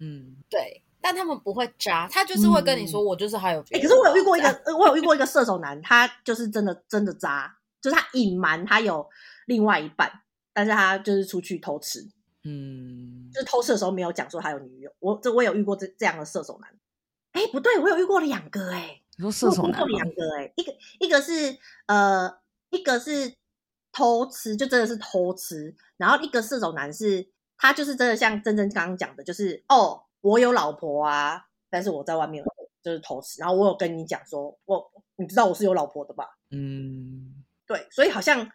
[SPEAKER 2] 嗯，
[SPEAKER 3] 对，但他们不会渣，他就是会跟你说，我就是还有别、
[SPEAKER 1] 嗯欸。可是我有遇过一个，我有遇过一个射手男，他就是真的真的渣，就是他隐瞒他有另外一半，但是他就是出去偷吃，
[SPEAKER 2] 嗯，
[SPEAKER 1] 就是偷吃的时候没有讲说他有女友。我这我有遇过这这样的射手男。哎，不对，我有遇过两个哎。
[SPEAKER 2] 你说射手男？
[SPEAKER 1] 我遇过两个哎，一个一个是呃，一个是偷吃，就真的是偷吃。然后一个射手男是，他就是真的像珍珍刚刚讲的，就是哦，我有老婆啊，但是我在外面就是偷吃。然后我有跟你讲说，我你知道我是有老婆的吧？
[SPEAKER 2] 嗯，
[SPEAKER 1] 对，所以好像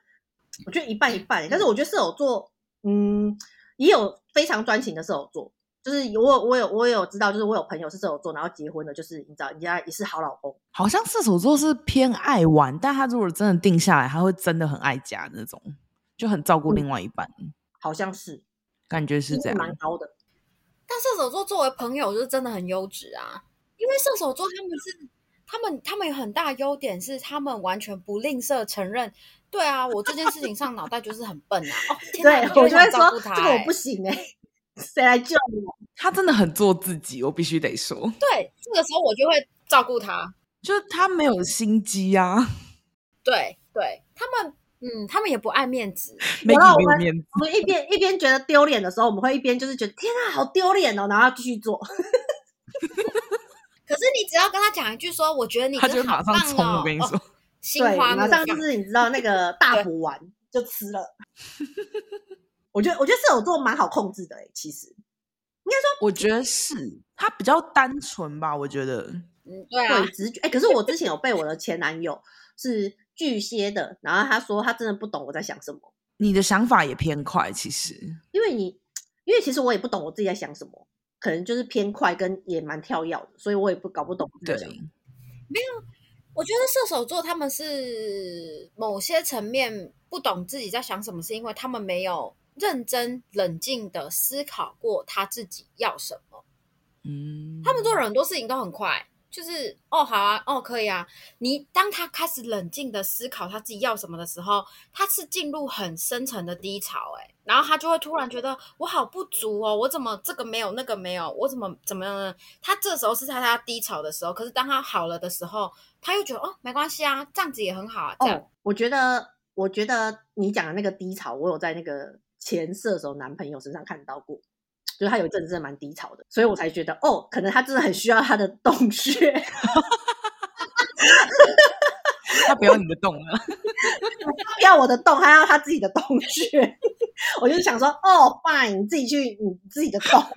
[SPEAKER 1] 我觉得一半一半。但是我觉得射手座，嗯，也有非常专情的射手座。就是我我有我有知道，就是我有朋友是射手座，然后结婚了，就是你知道人家也是好老公。
[SPEAKER 2] 好像射手座是偏爱玩，但他如果真的定下来，他会真的很爱家那种，就很照顾另外一半。嗯、
[SPEAKER 1] 好像是，
[SPEAKER 2] 感觉是这样，
[SPEAKER 1] 蛮高的。
[SPEAKER 3] 但射手座作为朋友，就是真的很优质啊，因为射手座他们是他们他们有很大优点是，他们完全不吝啬承认，对啊，我这件事情上脑袋就是很笨啊。哦，天哪
[SPEAKER 1] 对，我就
[SPEAKER 3] 会说
[SPEAKER 1] 这个我不行哎、欸。谁来救我？
[SPEAKER 2] 他真的很做自己，我必须得说。
[SPEAKER 3] 对，这个时候我就会照顾他，
[SPEAKER 2] 就是他没有心机啊。
[SPEAKER 3] 对对，他们嗯，他们也不爱面子，
[SPEAKER 2] 没有面子。
[SPEAKER 1] 我们一边一边觉得丢脸的时候，我们会一边就是觉得天啊，好丢脸哦，然后继续做。
[SPEAKER 3] 可是你只要跟他讲一句说，我觉得你、哦、
[SPEAKER 2] 他就马上冲。我跟你说，
[SPEAKER 3] 哦、心花怒放，
[SPEAKER 1] 马上就是你知道那个大补丸就吃了。我觉得，我觉得射手座蛮好控制的诶，其实应该说，
[SPEAKER 2] 我觉得是他比较单纯吧。我觉得，
[SPEAKER 3] 嗯，对啊，
[SPEAKER 1] 对，直觉。哎，可是我之前有被我的前男友是巨蟹的，然后他说他真的不懂我在想什么。
[SPEAKER 2] 你的想法也偏快，其实，
[SPEAKER 1] 因为你，因为其实我也不懂我自己在想什么，可能就是偏快跟也蛮跳跃的，所以我也不搞不懂。
[SPEAKER 2] 对，
[SPEAKER 3] 没有，我觉得射手座他们是某些层面不懂自己在想什么，是因为他们没有。认真冷静的思考过他自己要什么，
[SPEAKER 2] 嗯，
[SPEAKER 3] 他们做很多事情都很快，就是哦好啊，哦可以啊。你当他开始冷静的思考他自己要什么的时候，他是进入很深层的低潮，哎，然后他就会突然觉得我好不足哦，我怎么这个没有那个没有，我怎么怎么样呢？他这时候是在他低潮的时候，可是当他好了的时候，他又觉得哦没关系啊，这样子也很好啊。这样，
[SPEAKER 1] 哦，我觉得我觉得你讲的那个低潮，我有在那个。前射手男朋友身上看到过，就是他有一阵子真的蛮低潮的，所以我才觉得哦，可能他真的很需要他的洞穴。
[SPEAKER 2] 他不要你的洞了，
[SPEAKER 1] 他不要我的洞，他要他自己的洞穴。我就想说，哦，fine，你自己去你自己的洞。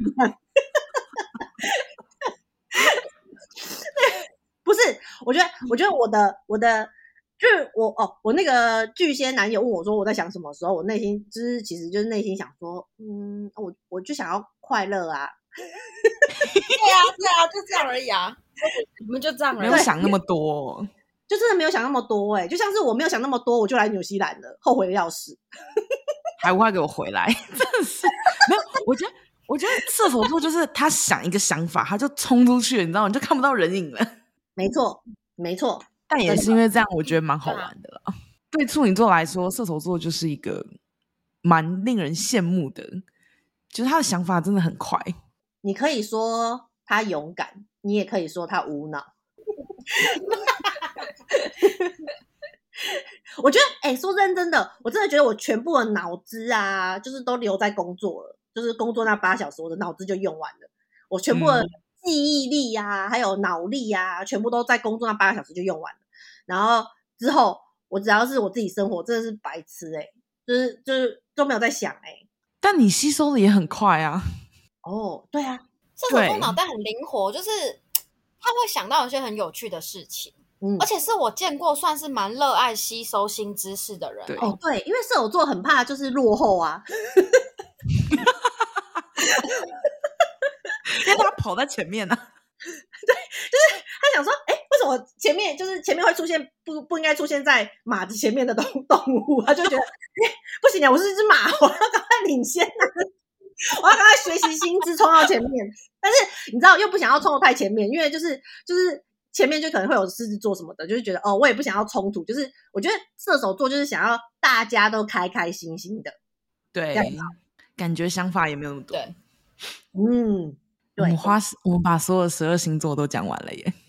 [SPEAKER 1] 不是，我觉得，我觉得我的我的。就是我哦，我那个巨蟹男友问我说我在想什么时候，我内心就是其实就是内心想说，嗯，我我就想要快乐啊。对
[SPEAKER 3] 啊，对啊，就这样而已啊。你们就这样，
[SPEAKER 2] 没有想那么多，
[SPEAKER 1] 就真的没有想那么多哎、欸，就像是我没有想那么多，我就来纽西兰了，后悔的要死，
[SPEAKER 2] 还不快给我回来，真的是没有。我觉得，我觉得射手座就是他想一个想法，他就冲出去，你知道吗？你就看不到人影了。
[SPEAKER 1] 没错，没错。
[SPEAKER 2] 但也是因为这样，我觉得蛮好玩的了。对处女座来说，射手座就是一个蛮令人羡慕的，就是他的想法真的很快。
[SPEAKER 1] 你可以说他勇敢，你也可以说他无脑。我觉得，哎、欸，说认真的，我真的觉得我全部的脑子啊，就是都留在工作了，就是工作那八小时，我的脑子就用完了，我全部的。嗯记忆力呀、啊，还有脑力呀、啊，全部都在工作那八个小时就用完了。然后之后，我只要是我自己生活，真的是白痴哎、欸，就是就是都没有在想哎、欸。
[SPEAKER 2] 但你吸收的也很快啊。
[SPEAKER 1] 哦，对啊，
[SPEAKER 3] 射手座脑袋很灵活，就是他会想到一些很有趣的事情。嗯，而且是我见过算是蛮热爱吸收新知识的人。
[SPEAKER 2] 对
[SPEAKER 1] 哦，对，因为射手座很怕就是落后啊。
[SPEAKER 2] 因为他跑在前面呢、啊，
[SPEAKER 1] 对，就是他想说，哎，为什么前面就是前面会出现不不应该出现在马子前面的动动物？他就觉得，哎，不行啊，我是一只马，我要赶快领先啊，我要赶快学习新知，冲到前面。但是你知道，又不想要冲到太前面，因为就是就是前面就可能会有狮子座什么的，就是觉得哦，我也不想要冲突。就是我觉得射手座就是想要大家都开开心心的，
[SPEAKER 2] 对，感觉想法也没有那么多，
[SPEAKER 3] 对，
[SPEAKER 1] 嗯。
[SPEAKER 2] 我们花，我们把所有十二星座都讲完了耶！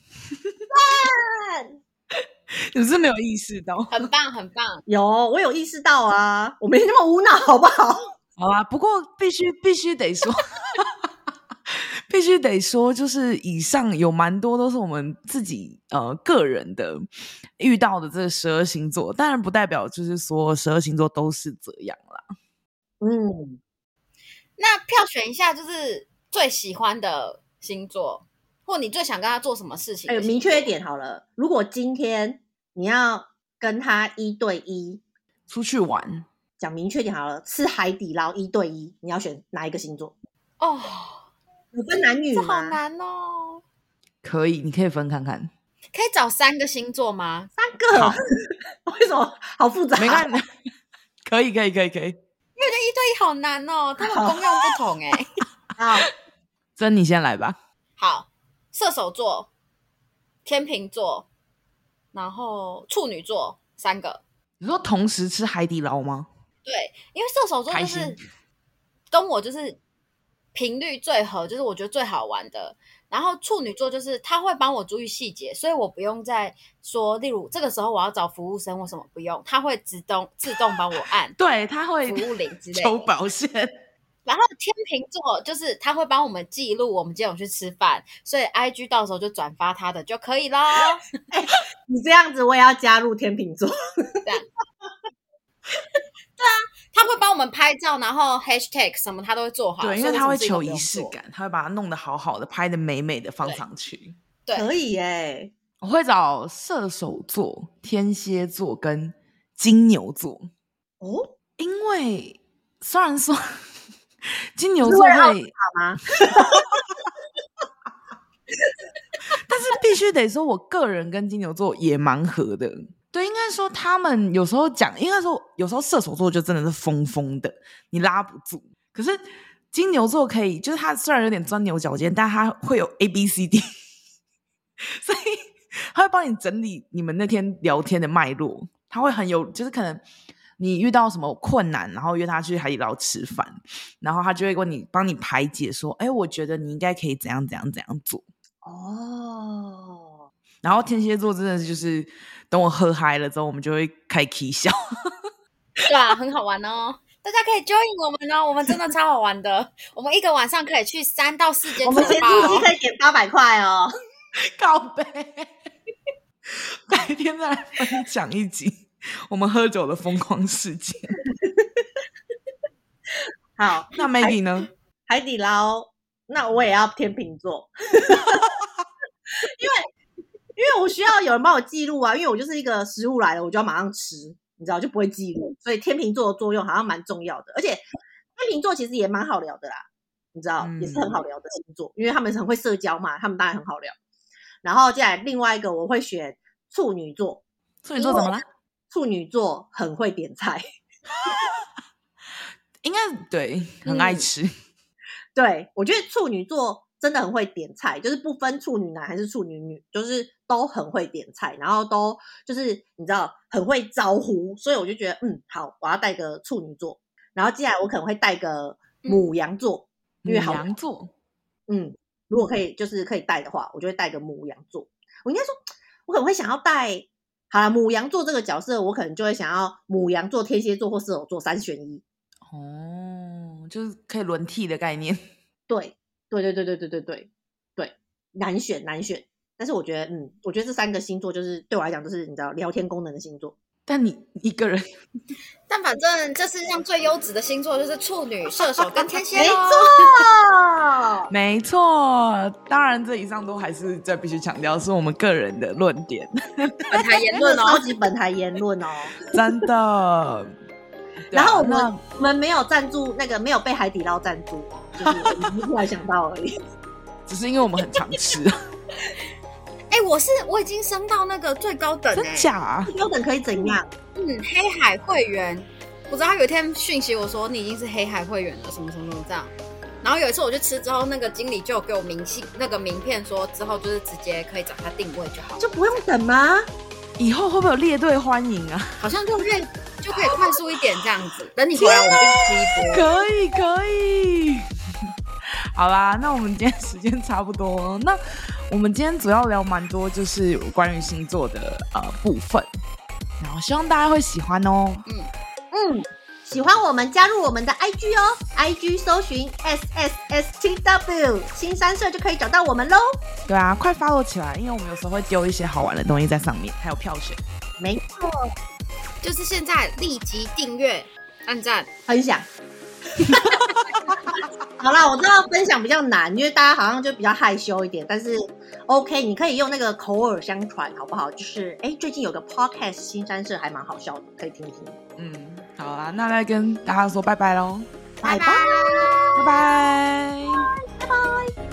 [SPEAKER 2] 你是没有意识到，
[SPEAKER 3] 很棒很棒。
[SPEAKER 1] 有，我有意识到啊，我没那么无脑，好不好？
[SPEAKER 2] 好啊，不过必须必须得说，必须得说，就是以上有蛮多都是我们自己呃个人的遇到的这十二星座，当然不代表就是说十二星座都是这样啦。
[SPEAKER 1] 嗯，
[SPEAKER 3] 那票选一下，就是最喜欢的星座，或你最想跟他做什么事情？
[SPEAKER 1] 哎，明确一点好了。如果今天你要跟他一对一
[SPEAKER 2] 出去玩，
[SPEAKER 1] 讲明确点好了，吃海底捞一对一，你要选哪一个星座？
[SPEAKER 3] 哦，
[SPEAKER 1] 有分男女
[SPEAKER 3] 好难哦。
[SPEAKER 2] 可以，你可以分看看。
[SPEAKER 3] 可以找三个星座吗？
[SPEAKER 1] 三个？为什么？好复杂。
[SPEAKER 2] 没看，可以，可以，可以，可以。
[SPEAKER 3] 因为这一对一好难哦，他们功用不同哎。
[SPEAKER 1] 好，
[SPEAKER 2] 真你先来吧。
[SPEAKER 3] 好，射手座、天秤座，然后处女座三个。
[SPEAKER 2] 你说同时吃海底捞吗？
[SPEAKER 3] 对，因为射手座就是跟我就是频率最合，就是我觉得最好玩的。然后处女座就是他会帮我注意细节，所以我不用再说，例如这个时候我要找服务生或什么不用，他会自动自动帮我按，
[SPEAKER 2] 对，他会
[SPEAKER 3] 服务铃之类的，
[SPEAKER 2] 抽保险。
[SPEAKER 3] 然后天秤座就是他会帮我们记录我们今天有去吃饭，所以 IG 到时候就转发他的就可以啦。
[SPEAKER 1] 欸，你这样子我也要加入天秤座，这样。
[SPEAKER 3] 对啊，他会帮我们拍照，然后 hashtag 什么他都会做好。
[SPEAKER 2] 对，因为他会求仪式感，他会把它弄得好好的，拍的美美的放上去。
[SPEAKER 3] 对，
[SPEAKER 1] 可以耶。
[SPEAKER 2] 我会找射手座、天蝎座跟金牛座。
[SPEAKER 1] 哦，
[SPEAKER 2] 因为虽然说 金牛座会，会
[SPEAKER 1] 吗？
[SPEAKER 2] 但是必须得说，我个人跟金牛座也蛮合的。对，应该说他们有时候讲，应该说有时候射手座就真的是疯疯的，你拉不住。可是金牛座可以，就是他虽然有点钻牛角尖，但他会有 A B C D，所以他会帮你整理你们那天聊天的脉络。他会很有，就是可能你遇到什么困难，然后约他去海底捞吃饭，然后他就会问你，帮你排解说，哎，我觉得你应该可以怎样怎样怎样做。
[SPEAKER 1] 哦，
[SPEAKER 2] 然后天蝎座真的就是。等我喝嗨了之后，我们就会开 K 笑。
[SPEAKER 3] 对啊，很好玩哦！大家可以 join 我们哦，我们真的超好玩的。我们一个晚上可以去三到四间，我
[SPEAKER 1] 们前租期可以点八百块哦。
[SPEAKER 2] 告白，白天再来分享一集我们喝酒的疯狂事件。
[SPEAKER 1] 好，
[SPEAKER 2] 那 Maggie 呢？
[SPEAKER 1] 海底捞，那我也要天秤座，因为。因为我需要有人帮我记录啊，因为我就是一个食物来了，我就要马上吃，你知道就不会记录，所以天秤座的作用好像蛮重要的。而且天秤座其实也蛮好聊的啦，你知道，也是很好聊的星座，因为他们很会社交嘛，他们当然很好聊。然后接下来另外一个我会选处女座，
[SPEAKER 2] 处女座怎么了？
[SPEAKER 1] 处女座很会点菜，
[SPEAKER 2] 应该对，很爱吃。嗯、
[SPEAKER 1] 对，我觉得处女座。真的很会点菜，就是不分处女男还是处女女，就是都很会点菜，然后都就是你知道很会招呼，所以我就觉得嗯好，我要带个处女座，然后接下来我可能会带个母羊座，
[SPEAKER 2] 嗯、
[SPEAKER 1] 因为好
[SPEAKER 2] 牡羊座，
[SPEAKER 1] 嗯，如果可以就是可以带的话，我就会带个母羊座。我应该说，我可能会想要带，好了，母羊座这个角色，我可能就会想要母羊座、天蝎座或射手座三选一。
[SPEAKER 2] 哦，就是可以轮替的概念，
[SPEAKER 1] 对。对对对对对对对对，难选难选，但是我觉得，嗯，我觉得这三个星座就是对我来讲，就是你知道聊天功能的星座。
[SPEAKER 2] 但你一个人，
[SPEAKER 3] 但反正这世界上最优质的星座就是处女、射手跟天蝎。没
[SPEAKER 1] 错，
[SPEAKER 2] 没错。当然，这以上都还是在必须强调，是我们个人的论点，
[SPEAKER 3] 本台言论哦，
[SPEAKER 1] 超级本台言论哦，
[SPEAKER 2] 真的。
[SPEAKER 1] 然后我们我们没有赞助，那个没有被海底捞赞助，就是我们突然想到而已。
[SPEAKER 2] 只是因为我们很常吃。
[SPEAKER 3] 哎、欸，我是我已经升到那个最高等、欸，
[SPEAKER 2] 真假、啊？
[SPEAKER 1] 最高等可以怎样？
[SPEAKER 3] 嗯，黑海会员。我知道他有一天讯息我说你已经是黑海会员了，什么什么什么这样。然后有一次我去吃之后，那个经理就有给我明信那个名片，说之后就是直接可以找他定位就好，
[SPEAKER 1] 就不用等吗？
[SPEAKER 2] 以后会不会有列队欢迎啊？
[SPEAKER 3] 好像就越就可以快速一点这样子。等你回来，我们就吃一波。
[SPEAKER 2] 可以可以。好啦，那我们今天时间差不多，那我们今天主要聊蛮多，就是关于星座的呃部分，然后希望大家会喜欢哦。
[SPEAKER 3] 嗯
[SPEAKER 1] 嗯，喜欢我们加入我们的 IG 哦，IG 搜寻 S S S T W 新三社就可以找到我们喽。
[SPEAKER 2] 对啊，快 follow 起来，因为我们有时候会丢一些好玩的东西在上面，还有票选。
[SPEAKER 1] 没错，
[SPEAKER 3] 就是现在立即订阅、按赞、
[SPEAKER 1] 分享。好啦，我知道分享比较难，因为大家好像就比较害羞一点。但是，OK，你可以用那个口耳相传，好不好？就是，哎，最近有个 Podcast 新三社还蛮好笑的，可以听听。
[SPEAKER 2] 嗯，好啦，那来跟大家说拜拜喽，
[SPEAKER 1] 拜拜，
[SPEAKER 3] 拜拜。
[SPEAKER 2] 拜拜。